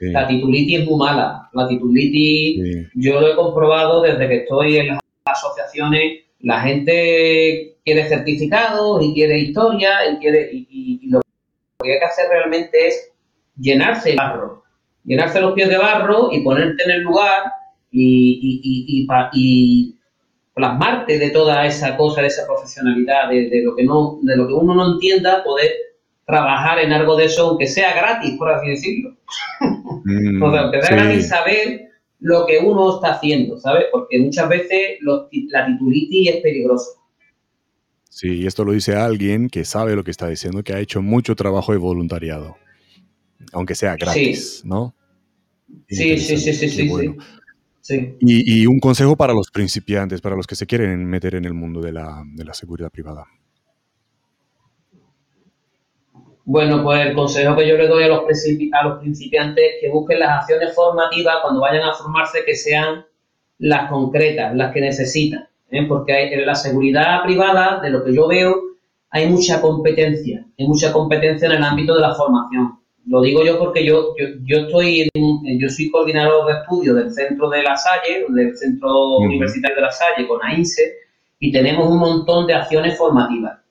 la titulitis es muy mala. La titulitis, yo lo he comprobado desde que estoy en las asociaciones, la gente quiere certificados y quiere historia y quiere y, lo que hay que hacer realmente es llenarse de barro, llenarse los pies de barro y ponerte en el lugar y, y plasmarte de toda esa cosa, de esa profesionalidad, de, lo que no, de lo que uno no entienda, poder trabajar en algo de eso, aunque sea gratis, por así decirlo. Mm, aunque sea gratis saber lo que uno está haciendo, ¿sabes? Porque muchas veces la titulitis es peligrosa. Sí, y esto lo dice alguien que sabe lo que está diciendo, que ha hecho mucho trabajo de voluntariado, aunque sea gratis, ¿no? Sí, sí, sí, sí, sí, y, un consejo para los principiantes, para los que se quieren meter en el mundo de la, seguridad privada. Bueno, pues el consejo que yo le doy a los, a los principiantes es que busquen las acciones formativas cuando vayan a formarse que sean las concretas, las que necesitan. ¿eh? Porque en la seguridad privada, de lo que yo veo, hay mucha competencia, hay mucha competencia en el ámbito de la formación. Lo digo yo porque yo, yo, estoy en, yo soy coordinador de estudio del centro de La Salle, del centro universitario de La Salle con AINSE, y tenemos un montón de acciones formativas.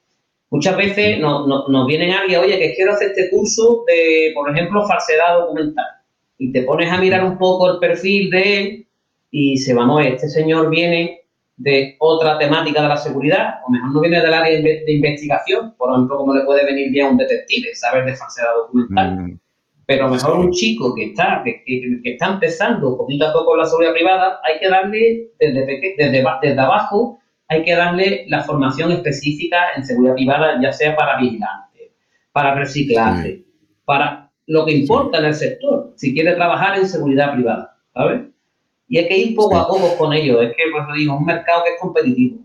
Muchas veces nos, nos, vienen alguien, oye, que quiero hacer este curso de, por ejemplo, falsedad documental. Y te pones a mirar un poco el perfil de él y se vamos, este señor viene de otra temática de la seguridad, o mejor no viene del área de investigación, por ejemplo, como le puede venir bien a un detective, saber de falsedad documental. Mm. Pero mejor un chico que está, que, está empezando poquito a poco en la seguridad privada, hay que darle desde, desde, abajo, hay que darle la formación específica en seguridad privada, ya sea para vigilante, para reciclaje, para lo que importa en el sector, si quiere trabajar en seguridad privada, ¿sabes? Y hay que ir poco a poco con ello. Es que, pues digo, es un mercado que es competitivo.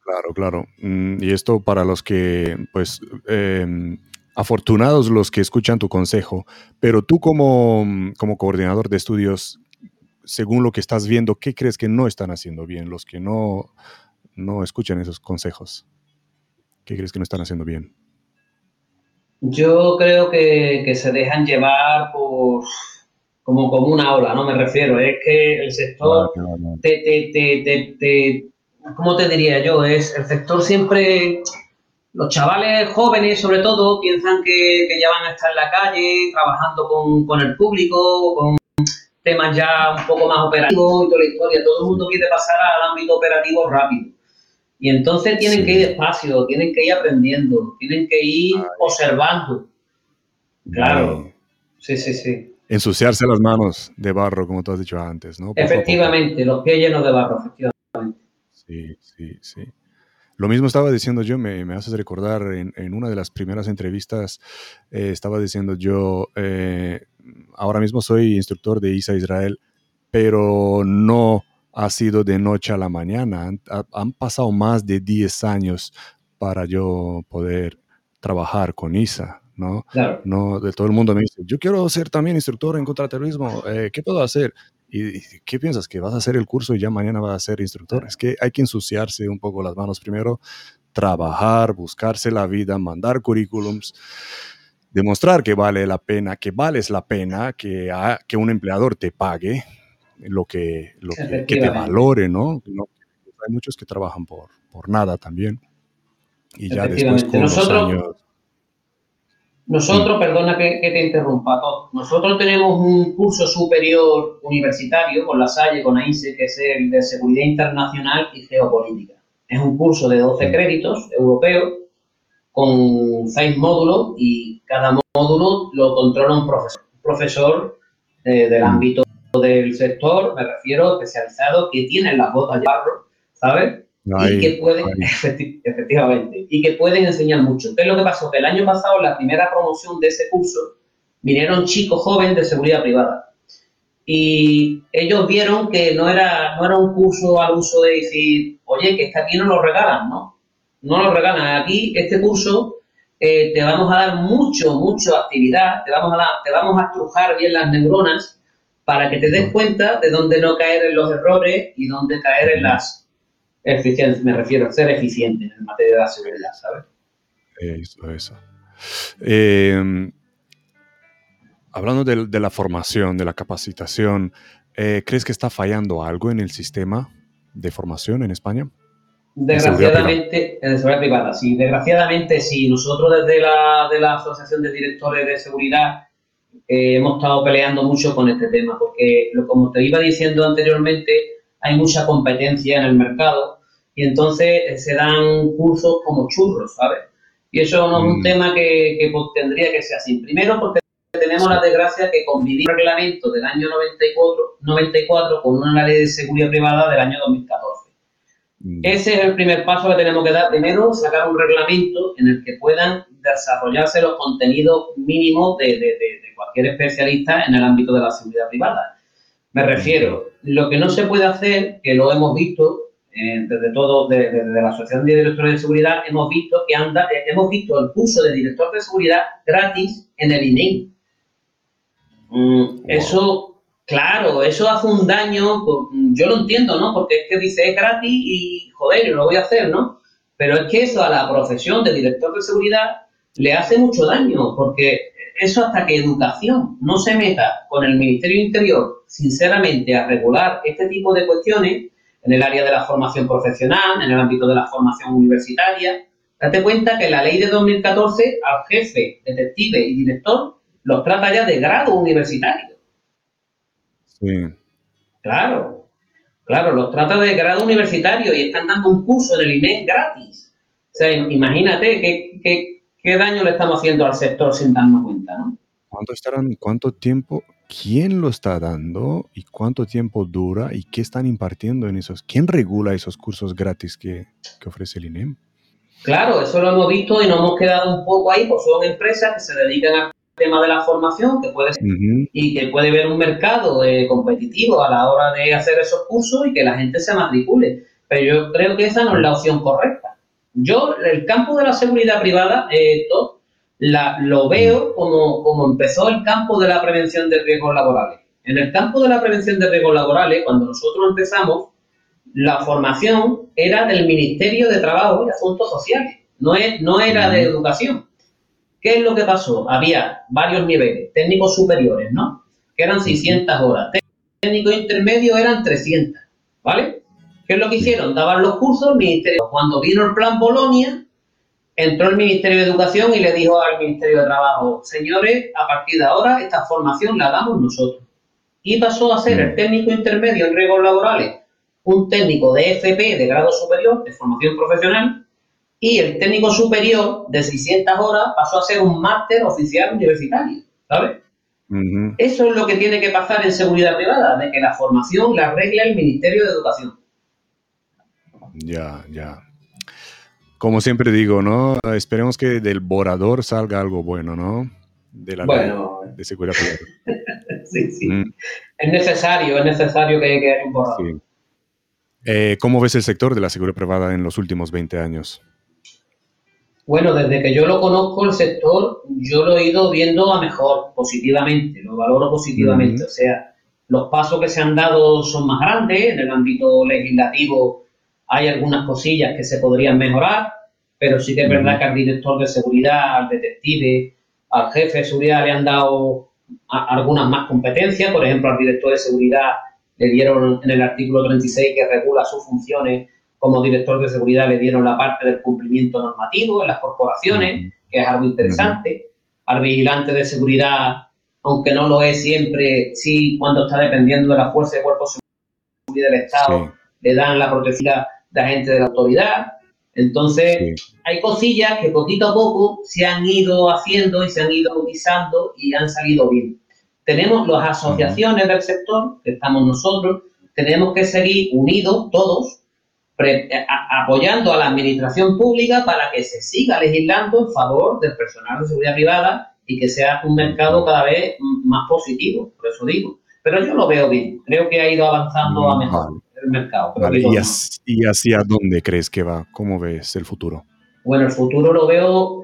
Claro, claro. Mm, y esto para los que, pues, em, afortunados los que escuchan tu consejo, pero tú como, como coordinador de estudios, según lo que estás viendo, ¿qué crees que no están haciendo bien los que no, no escuchan esos consejos? ¿Qué crees que no están haciendo bien? Yo creo que, que se dejan llevar por como, como una ola, no me refiero, es que el sector te, te, te, te, ¿cómo te diría yo? Es el sector siempre, los chavales jóvenes sobre todo piensan que, que ya van a estar en la calle trabajando con, con el público, con temas ya un poco más operativos y toda la historia, todo el mundo quiere pasar al ámbito operativo rápido. Y entonces tienen que ir despacio, tienen que ir aprendiendo, tienen que ir observando. Claro. Sí, sí, sí ensuciarse las manos de barro, como tú has dicho antes, ¿no? efectivamente, los pies llenos de barro, efectivamente. Sí, sí, sí. Lo mismo estaba diciendo yo, me, me haces recordar en, una de las primeras entrevistas, eh, estaba diciendo yo, eh, ahora mismo soy instructor de ISA Israel, pero no ha sido de noche a la mañana, han, han pasado más de 10 años para yo poder trabajar con ISA. ¿no? No, de todo el mundo me dice, yo quiero ser también instructor en contraterrorismo, eh, ¿qué puedo hacer? ¿Y qué piensas? ¿Que vas a hacer el curso y ya mañana vas a ser instructor? Es que hay que ensuciarse un poco las manos primero, trabajar, buscarse la vida, mandar currículums, demostrar que vale la pena, que vales la pena, que, que un empleador te pague lo que, lo que, te valore, ¿no? Hay muchos que trabajan por, por nada también. Y ya después con los años nosotros, perdona que, te interrumpa, nosotros tenemos un curso superior universitario con la SAlle, con AINSE, que es el de Seguridad Internacional y Geopolítica. Es un curso de 12 créditos europeos con 6 módulos y cada módulo lo controla un profesor, un profesor eh, del ámbito del sector, me refiero, especializado, que tiene las botas de barro, ¿sabes? Y que pueden, efectivamente, y que pueden enseñar mucho. ¿Qué es lo que pasó? Que el año pasado, en la primera promoción de ese curso, vinieron chicos jóvenes de seguridad privada. Y ellos vieron que no era, no era un curso al uso de decir, oye, que aquí no lo regalan, ¿no? No lo regalan. Aquí, este curso, eh, te vamos a dar mucho, mucho actividad, te vamos a dar, te vamos a estrujar bien las neuronas para que te des cuenta de dónde no caer en los errores y dónde caer en las eficiente, me refiero a ser eficiente en materia de la seguridad, ¿sabes? Eso, eso. Eh, hablando de, la formación, de la capacitación, eh, ¿crees que está fallando algo en el sistema de formación en España? Desgraciadamente, en seguridad privada, sí. Desgraciadamente, sí. Nosotros desde la, de la Asociación de Directores de Seguridad eh, hemos estado peleando mucho con este tema, porque como te iba diciendo anteriormente, hay mucha competencia en el mercado y entonces eh, se dan cursos como churros, ¿sabes? Y eso no es un mm. tema que, que pues, tendría que ser así. Primero porque tenemos la desgracia que convivir un reglamento del año 94, 94 con una ley de seguridad privada del año 2014. Mm. Ese es el primer paso que tenemos que dar. Primero, sacar un reglamento en el que puedan desarrollarse los contenidos mínimos de, de, de cualquier especialista en el ámbito de la seguridad privada. Me refiero, lo que no se puede hacer, que lo hemos visto, eh, desde todo, desde, la Asociación de Directores de Seguridad, hemos visto que anda, eh, hemos visto el curso de director de seguridad gratis en el INEI. Mm, eso, claro, eso hace un daño, yo lo entiendo, ¿no? Porque es que dice es gratis y, joder, yo lo voy a hacer, ¿no? Pero es que eso a la profesión de director de seguridad le hace mucho daño, porque eso hasta que educación no se meta con el Ministerio Interior, sinceramente, a regular este tipo de cuestiones en el área de la formación profesional, en el ámbito de la formación universitaria. Date cuenta que la ley de 2014 al jefe, detective y director los trata ya de grado universitario. Sí. Claro. Claro, los trata de grado universitario y están dando un curso en el INE gratis. O sea, imagínate qué, qué, daño le estamos haciendo al sector sin darnos cuenta, ¿no? ¿Cuánto estarán, cuánto tiempo, quién lo está dando y cuánto tiempo dura y qué están impartiendo en esos? ¿Quién regula esos cursos gratis que, que ofrece el INEM? Claro, eso lo hemos visto y nos hemos quedado un poco ahí, pues son empresas que se dedican al tema de la formación, que puede ser, y que puede ver un mercado eh, competitivo a la hora de hacer esos cursos y que la gente se matricule. Pero yo creo que esa no es la opción correcta. Yo, el campo de la seguridad privada, eh, la, lo veo como, como empezó el campo de la prevención de riesgos laborales. En el campo de la prevención de riesgos laborales, cuando nosotros empezamos, la formación era del Ministerio de Trabajo y Asuntos Sociales, no, es, no era de educación. ¿Qué es lo que pasó? Había varios niveles, técnicos superiores, ¿no? Que eran 600 horas. Técnicos intermedios eran 300, ¿vale? ¿Qué es lo que hicieron? Daban los cursos ministerio. Cuando vino el plan Bolonia, entró el Ministerio de Educación y le dijo al Ministerio de Trabajo, señores, a partir de ahora esta formación la damos nosotros. Y pasó a ser el técnico intermedio en riesgos laborales un técnico de FP de grado superior, de formación profesional, y el técnico superior de 600 horas pasó a ser un máster oficial universitario, ¿sabes? Eso es lo que tiene que pasar en seguridad privada, de que la formación la arregla el Ministerio de Educación. Ya, ya. Como siempre digo, ¿no? Esperemos que del borrador salga algo bueno, ¿no? De la bueno, de seguridad privada. sí, sí. Mm. Es necesario, es necesario que, haya un borrador. Eh, ¿Cómo ves el sector de la seguridad privada en los últimos 20 años? Bueno, desde que yo lo conozco, el sector, yo lo he ido viendo a mejor, positivamente, lo valoro positivamente. O sea, los pasos que se han dado son más grandes, en el ámbito legislativo hay algunas cosillas que se podrían mejorar, pero sí que es verdad que al director de seguridad, al detective, al jefe de seguridad le han dado algunas más competencias, por ejemplo, al director de seguridad le dieron en el artículo 36 que regula sus funciones como director de seguridad, le dieron la parte del cumplimiento normativo en las corporaciones, que es algo interesante. Al vigilante de seguridad, aunque no lo es siempre, sí cuando está dependiendo de la fuerza de cuerpos de seguridad del Estado, le dan la protección de agente de la autoridad. Entonces, hay cosillas que poquito a poco se han ido haciendo y se han ido utilizando y han salido bien. Tenemos las asociaciones del sector, que estamos nosotros, tenemos que seguir unidos todos, apoyando a la administración pública para que se siga legislando en favor del personal de seguridad privada y que sea un mercado cada vez más positivo, por eso digo. Pero yo lo veo bien, creo que ha ido avanzando a mejor el mercado. ¿Y, hacia dónde crees que va? ¿Cómo ves el futuro? Bueno, el futuro lo veo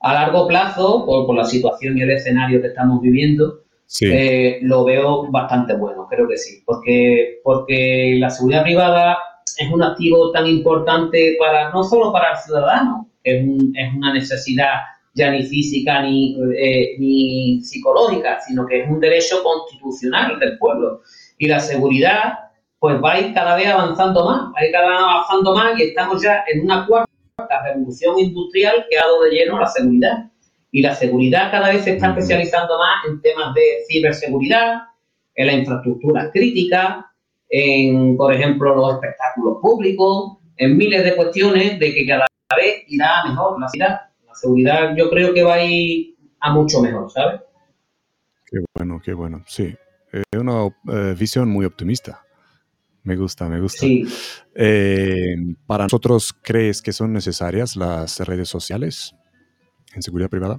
a largo plazo, por la situación y el escenario que estamos viviendo, eh, lo veo bastante bueno, creo que sí, porque, porque la seguridad privada es un activo tan importante para no solo para el ciudadano, es, es una necesidad ya ni física ni, eh, ni psicológica, sino que es un derecho constitucional del pueblo. Y la seguridad, pues va a ir cada vez avanzando más, va a ir cada vez avanzando más y estamos ya en una cuarta revolución industrial que ha dado de lleno la seguridad. Y la seguridad cada vez se está especializando más en temas de ciberseguridad, en la infraestructura crítica, en, por ejemplo, los espectáculos públicos, en miles de cuestiones de que cada vez irá mejor la seguridad. La seguridad yo creo que va a ir a mucho mejor, ¿sabes? Qué bueno, qué bueno. Sí, es una eh, visión muy optimista. Me gusta, me gusta. Sí. Eh, ¿Para nosotros crees que son necesarias las redes sociales? en seguridad privada?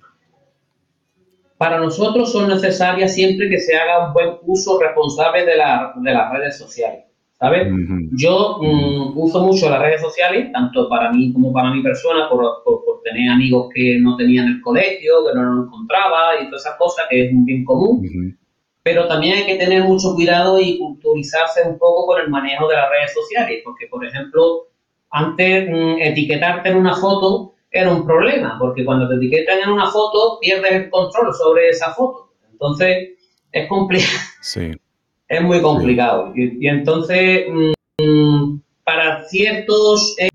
Para nosotros son necesarias siempre que se haga un buen uso responsable de, las redes sociales. ¿Sabes? Yo mm, uso mucho las redes sociales, tanto para mí como para mi persona, por, tener amigos que no tenían el colegio, que no lo encontraba y todas esas cosas, que es un bien común. Pero también hay que tener mucho cuidado y culturizarse un poco con el manejo de las redes sociales, porque, por ejemplo, antes mm, etiquetarte en una foto era un problema, porque cuando te etiquetan en una foto pierdes el control sobre esa foto. Entonces, es complicado. Sí. Es muy complicado. Y, entonces, mm, para ciertos eh,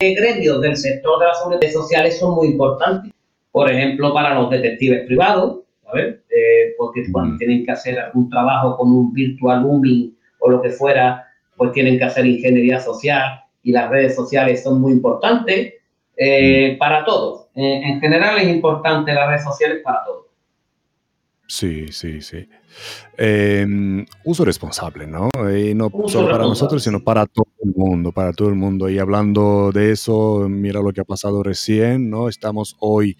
gremios del sector de las seguridad sociales son muy importantes. Por ejemplo, para los detectives privados, ¿sabes? Eh, porque cuando tienen que hacer algún trabajo con un virtual booming o lo que fuera, pues tienen que hacer ingeniería social y las redes sociales son muy importantes eh, para todos. en general es importante las redes sociales para todos. Sí, sí, sí. Em, uso responsable, ¿no? Y no solo para nosotros, sino para todo el mundo, para todo el mundo. Y hablando de eso, mira lo que ha pasado recién, ¿no? Estamos hoy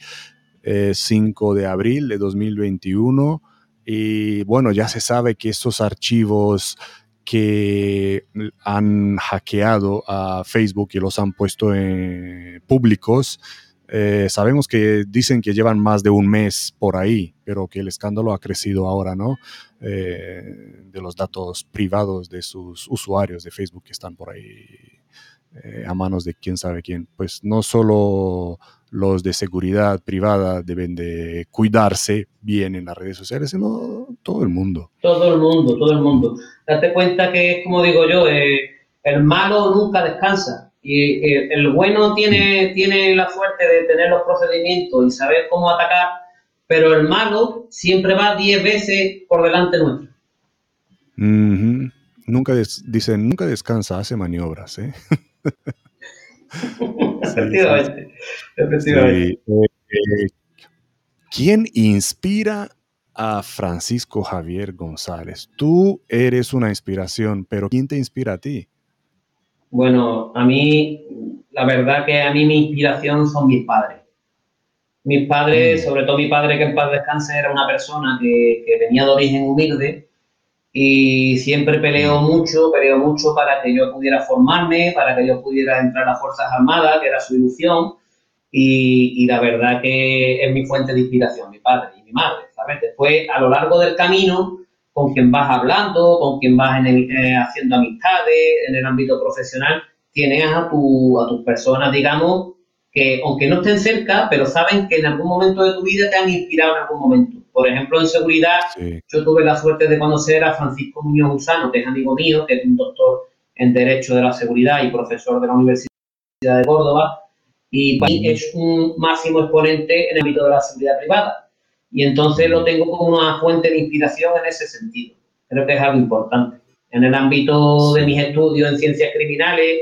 5 eh, de abril de 2021 y bueno, ya se sabe que estos archivos que han hackeado a Facebook y los han puesto en públicos, eh, sabemos que dicen que llevan más de un mes por ahí, pero que el escándalo ha crecido ahora, ¿no? Eh, de los datos privados de sus usuarios de Facebook que están por ahí a manos de quién sabe quién. Pues no solo los de seguridad privada deben de cuidarse bien en las redes sociales, sino todo el mundo. Todo el mundo, todo el mundo. Date cuenta que, como digo yo, el malo nunca descansa y el bueno tiene, tiene la suerte de tener los procedimientos y saber cómo atacar, pero el malo siempre va 10 veces por delante nuestro. Nunca dicen, nunca descansa, hace maniobras, ¿eh? efectivamente. efectivamente. Eh, ¿Quién inspira a Francisco Javier González? Tú eres una inspiración, pero ¿quién te inspira a ti? Bueno, a mí, la verdad que a mí mi inspiración son mis padres. Mis padres, mm. sobre todo mi padre que en paz descanse, era una persona que, venía de origen humilde y siempre peleó mm. mucho, peleó mucho para que yo pudiera formarme, para que yo pudiera entrar a las Fuerzas Armadas, que era su ilusión. Y, y, la verdad que es mi fuente de inspiración, mi padre y mi madre, ¿sabes? Después, a lo largo del camino, con quien vas hablando, con quien vas eh, haciendo amistades en el ámbito profesional, tienes a, tu, a tus personas, digamos, que aunque no estén cerca, pero saben que en algún momento de tu vida te han inspirado en algún momento. Por ejemplo, en seguridad, yo tuve la suerte de conocer a Francisco Muñoz Usano, que es amigo mío, que es un doctor en Derecho de la Seguridad y profesor de la Universidad de Córdoba, y es un máximo exponente en el ámbito de la seguridad privada. Y entonces lo tengo como una fuente de inspiración en ese sentido. Creo que es algo importante. En el ámbito de mis estudios en ciencias criminales,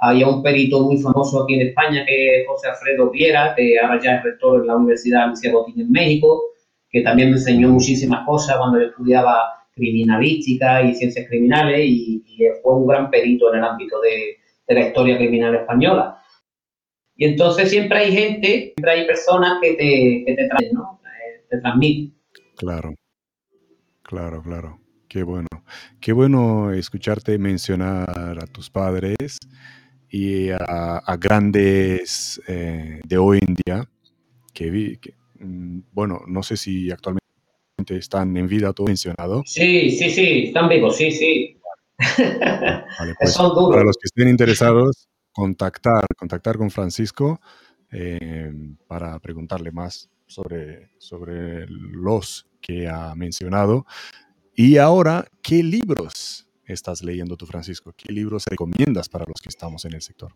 había un perito muy famoso aquí en España, que es José Alfredo Viera, que ahora ya es rector en la Universidad Lucia Botín en México, que también me enseñó muchísimas cosas cuando yo estudiaba criminalística y ciencias criminales y, fue un gran perito en el ámbito de, de, la historia criminal española. Y entonces siempre hay gente, siempre hay personas que te, que te traen, ¿no? Claro, claro, claro. Qué bueno. Qué bueno escucharte mencionar a tus padres y a, grandes eh, de hoy en día que vi, mm, bueno, no sé si actualmente están en vida todo mencionado. Sí, sí, sí, están vivos, sí, sí. Pues, para los que estén interesados, contactar, contactar con Francisco eh, para preguntarle más sobre, sobre los que ha mencionado. Y ahora, ¿qué libros estás leyendo tú, Francisco? ¿Qué libros recomiendas para los que estamos en el sector?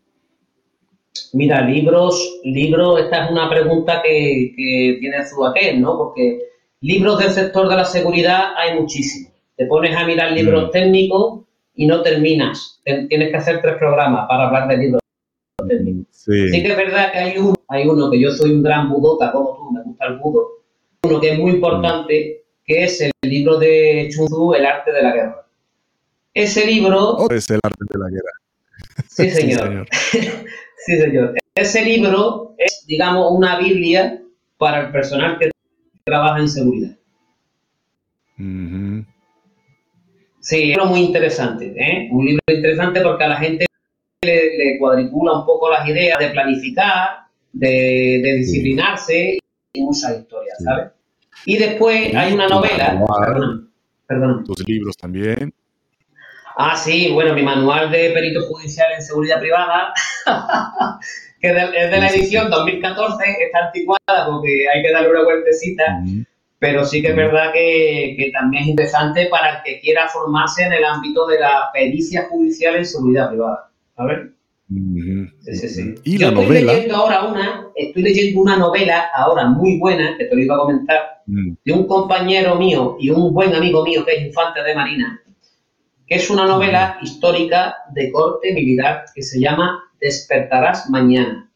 Mira, libros, libros, esta es una pregunta que, tiene su aquel, ¿no? Porque libros del sector de la seguridad hay muchísimos. Te pones a mirar libros mm. técnicos y no terminas. Tienes que hacer tres programas para hablar de libros técnicos. Sí. sí que es verdad que hay uno hay uno que yo soy un gran budota, como tú, me gusta el budo. Uno que es muy importante, que es el libro de Chun El arte de la guerra. Ese libro... Oh, es el arte de la guerra. Sí, señor. sí, señor. Ese libro es, digamos, una Biblia para el personal que trabaja en seguridad. Sí, es un libro muy interesante, ¿eh? Un libro interesante porque a la gente le, le cuadricula un poco las ideas de planificar, de, disciplinarse y muchas historias, ¿sabes? Y después hay una novela. perdón, Tus libros también. Ah, sí, bueno, mi manual de perito judicial en seguridad privada, que es de la edición 2014, está anticuada porque hay que darle una vueltecita, pero sí que es verdad que, que, también es interesante para el que quiera formarse en el ámbito de la pericia judicial en seguridad privada. A ver. Y la estoy novela. Leyendo ahora una, estoy leyendo una novela ahora muy buena, que te lo iba a comentar, de un compañero mío y un buen amigo mío que es infante de Marina, que es una novela histórica de corte militar que se llama Despertarás mañana.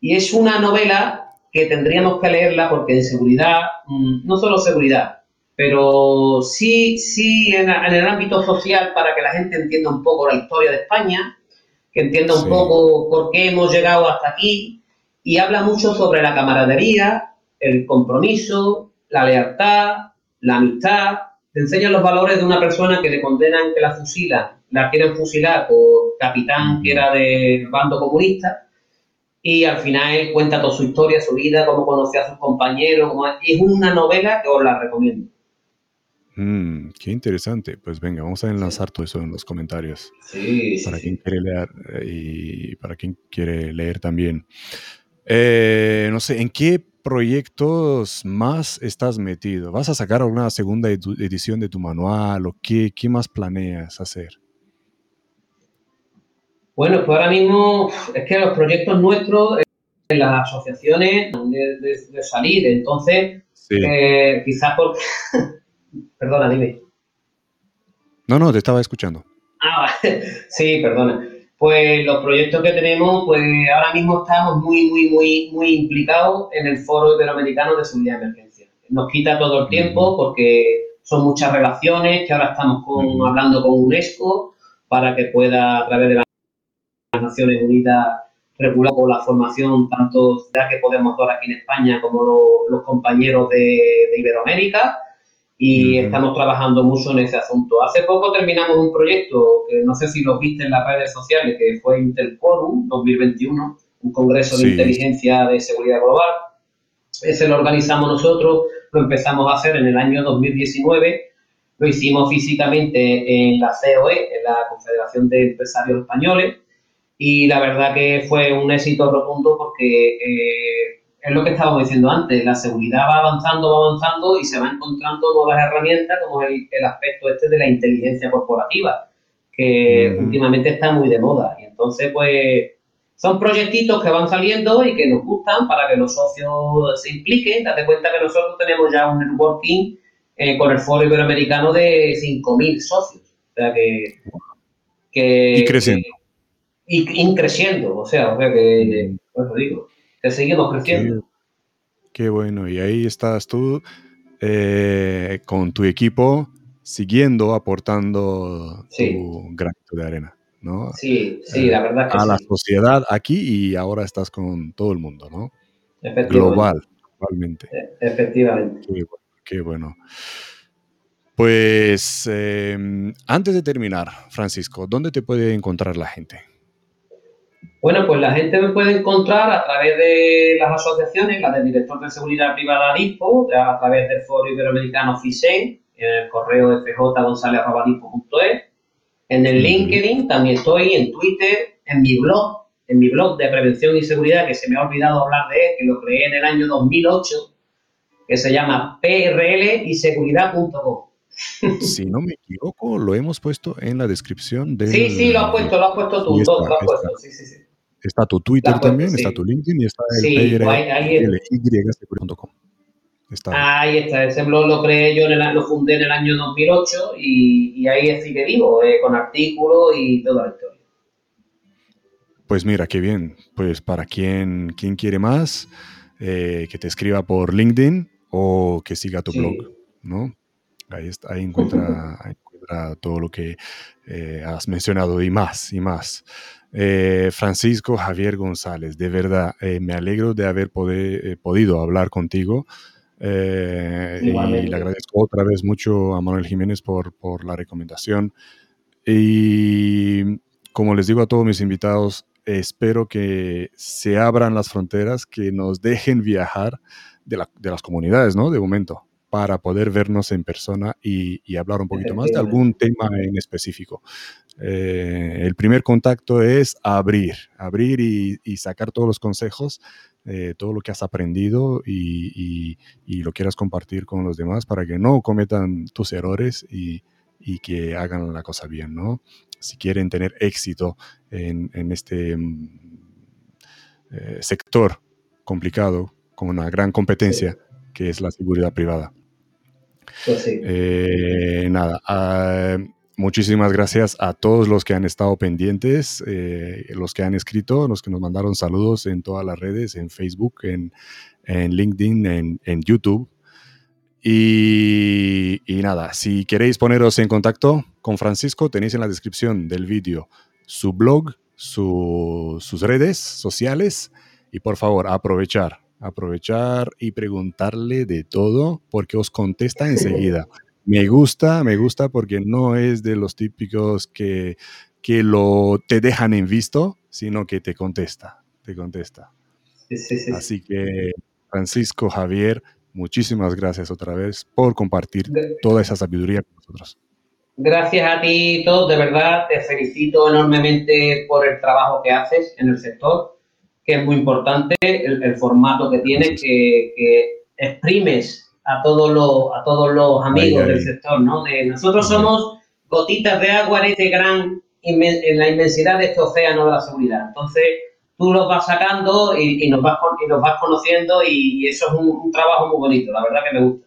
Y es una novela que tendríamos que leerla porque en seguridad, mm, no solo seguridad, pero sí, sí en, el ámbito social para que la gente entienda un poco la historia de España, que entienda un poco por qué hemos llegado hasta aquí, y habla mucho sobre la camaradería, el compromiso, la lealtad, la amistad, te enseñan los valores de una persona que le condenan que la fusila, la quieren fusilar por capitán que era del bando comunista, y al final él cuenta toda su historia, su vida, cómo conoció a sus compañeros, es una novela que os la recomiendo. Mm, qué interesante. Pues venga, vamos a enlazar todo eso en los comentarios. Sí, para quien quiere leer eh, y para quien quiere leer también. Eh, no sé, ¿en qué proyectos más estás metido? ¿Vas a sacar alguna segunda edición de tu manual o qué, qué más planeas hacer? Bueno, pues ahora mismo es que los proyectos nuestros en las asociaciones de, salir, entonces eh, quizás porque Perdona, dime. No, no, te estaba escuchando. Ah, sí, perdona. Pues los proyectos que tenemos, pues ahora mismo estamos muy, muy, muy, muy implicados en el Foro Iberoamericano de Seguridad de Emergencia. Nos quita todo el tiempo porque son muchas relaciones que ahora estamos hablando con UNESCO para que pueda, a través de las Naciones Unidas, regular con la formación tanto que podemos dar aquí en España como los, compañeros de, de Iberoamérica y estamos trabajando mucho en ese asunto. Hace poco terminamos un proyecto que no sé si lo viste en las redes sociales, que fue Intel Forum 2021, un congreso de inteligencia de seguridad global. Ese lo organizamos nosotros, lo empezamos a hacer en el año 2019, lo hicimos físicamente en la COE, en la Confederación de Empresarios Españoles, y la verdad que fue un éxito rotundo porque eh, es lo que estábamos diciendo antes, la seguridad va avanzando, va avanzando y se va encontrando nuevas herramientas como el, el aspecto este de la inteligencia corporativa, que últimamente está muy de moda. Y entonces, pues, son proyectitos que van saliendo y que nos gustan para que los socios se impliquen. Date cuenta que nosotros tenemos ya un networking eh, con el Foro Iberoamericano de 5.000 socios. O sea que... y creciendo. y, creciendo, o sea, o sea que, pues lo digo seguimos creciendo. Qué, bueno, y ahí estás tú eh, con tu equipo siguiendo aportando tu granito de arena, ¿no? Sí, sí, la verdad que A la sociedad aquí y ahora estás con todo el mundo, ¿no? Global, globalmente. E, efectivamente. Qué, bueno. Pues em, antes de terminar, Francisco, ¿dónde te puede encontrar la gente? Bueno, pues la gente me puede encontrar a través de las asociaciones, la del director de seguridad privada DISPO, a través del foro iberoamericano FISEN, en el correo fjgonzalez.dispo.es, en el LinkedIn, también estoy en Twitter, en mi blog, en mi blog de prevención y seguridad, que se me ha olvidado hablar de él, que lo creé en el año 2008, que se llama prliseguridad.com. Si no me equivoco, lo hemos puesto en la descripción de. Sí, sí, lo has puesto, lo has puesto tú, lo has puesto, sí, sí, sí. Está tu Twitter también, está tu LinkedIn y está el sí, Ahí está, ese blog lo creé yo, lo fundé en el año 2008 y, y ahí sigue vivo, eh, con artículos y toda la historia. Pues mira, qué bien. Pues para quien, quien quiere más, eh, que te escriba por LinkedIn o que siga tu blog, ¿no? Ahí, está, ahí encuentra, todo lo que eh, has mencionado y más, y más. Eh, Francisco Javier González, de verdad, eh, me alegro de haber podido hablar contigo. y le agradezco otra vez mucho a Manuel Jiménez por, por la recomendación. Y como les digo a todos mis invitados, espero que se abran las fronteras, que nos dejen viajar de, la, de las comunidades, ¿no? De momento para poder vernos en persona y, hablar un poquito más de algún tema en específico. Eh, el primer contacto es abrir, abrir y, sacar todos los consejos, eh, todo lo que has aprendido y, lo quieras compartir con los demás para que no cometan tus errores y, que hagan la cosa bien, ¿no? Si quieren tener éxito en, este mm, eh, sector complicado, con una gran competencia, que es la seguridad privada. Pues eh, nada, ah, Muchísimas gracias a todos los que han estado pendientes, eh, los que han escrito, los que nos mandaron saludos en todas las redes, en Facebook, en, LinkedIn, en, YouTube. Y, nada, si queréis poneros en contacto con Francisco, tenéis en la descripción del vídeo su blog, sus redes sociales y por favor aprovechar, aprovechar y preguntarle de todo porque os contesta enseguida. Me gusta, me gusta porque no es de los típicos que, que lo te dejan en visto, sino que te contesta, te contesta. Así que, Francisco Javier, muchísimas gracias otra vez por compartir toda esa sabiduría con nosotros. Gracias a ti todos, de verdad, te felicito enormemente por el trabajo que haces en el sector, que es muy importante, el, formato que tienes, que, que exprimes a todos los, a todos los amigos del sector, ¿no? De, nosotros somos gotitas de agua en este gran, en la inmensidad de este océano de la seguridad. Entonces, tú los vas sacando y, nos, vas, y nos vas conociendo y, eso es un, trabajo muy bonito, la verdad que me gusta.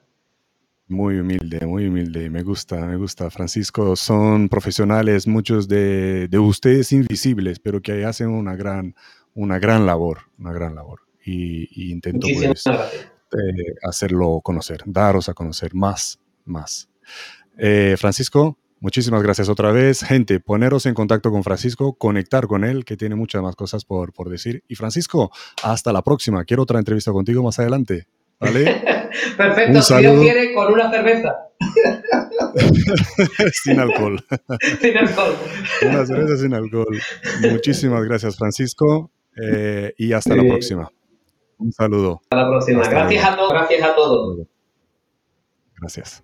Muy humilde, muy humilde, me gusta, me gusta. Francisco, son profesionales, muchos de, de ustedes invisibles, pero que hacen una gran, una gran labor, una gran labor. Y, y intento pues, eh, hacerlo conocer, daros a conocer más, más. Eh, Francisco, muchísimas gracias otra vez. Gente, poneros en contacto con Francisco, conectar con él, que tiene muchas más cosas por, por decir. Y Francisco, hasta la próxima. Quiero otra entrevista contigo más adelante. ¿Vale? Perfecto, si Dios quiere, con una cerveza. sin alcohol. sin alcohol. Una cerveza sin alcohol. Muchísimas gracias, Francisco. Eh, y hasta la próxima. Un saludo. Hasta la próxima. gracias a. Gracias a todos. Gracias.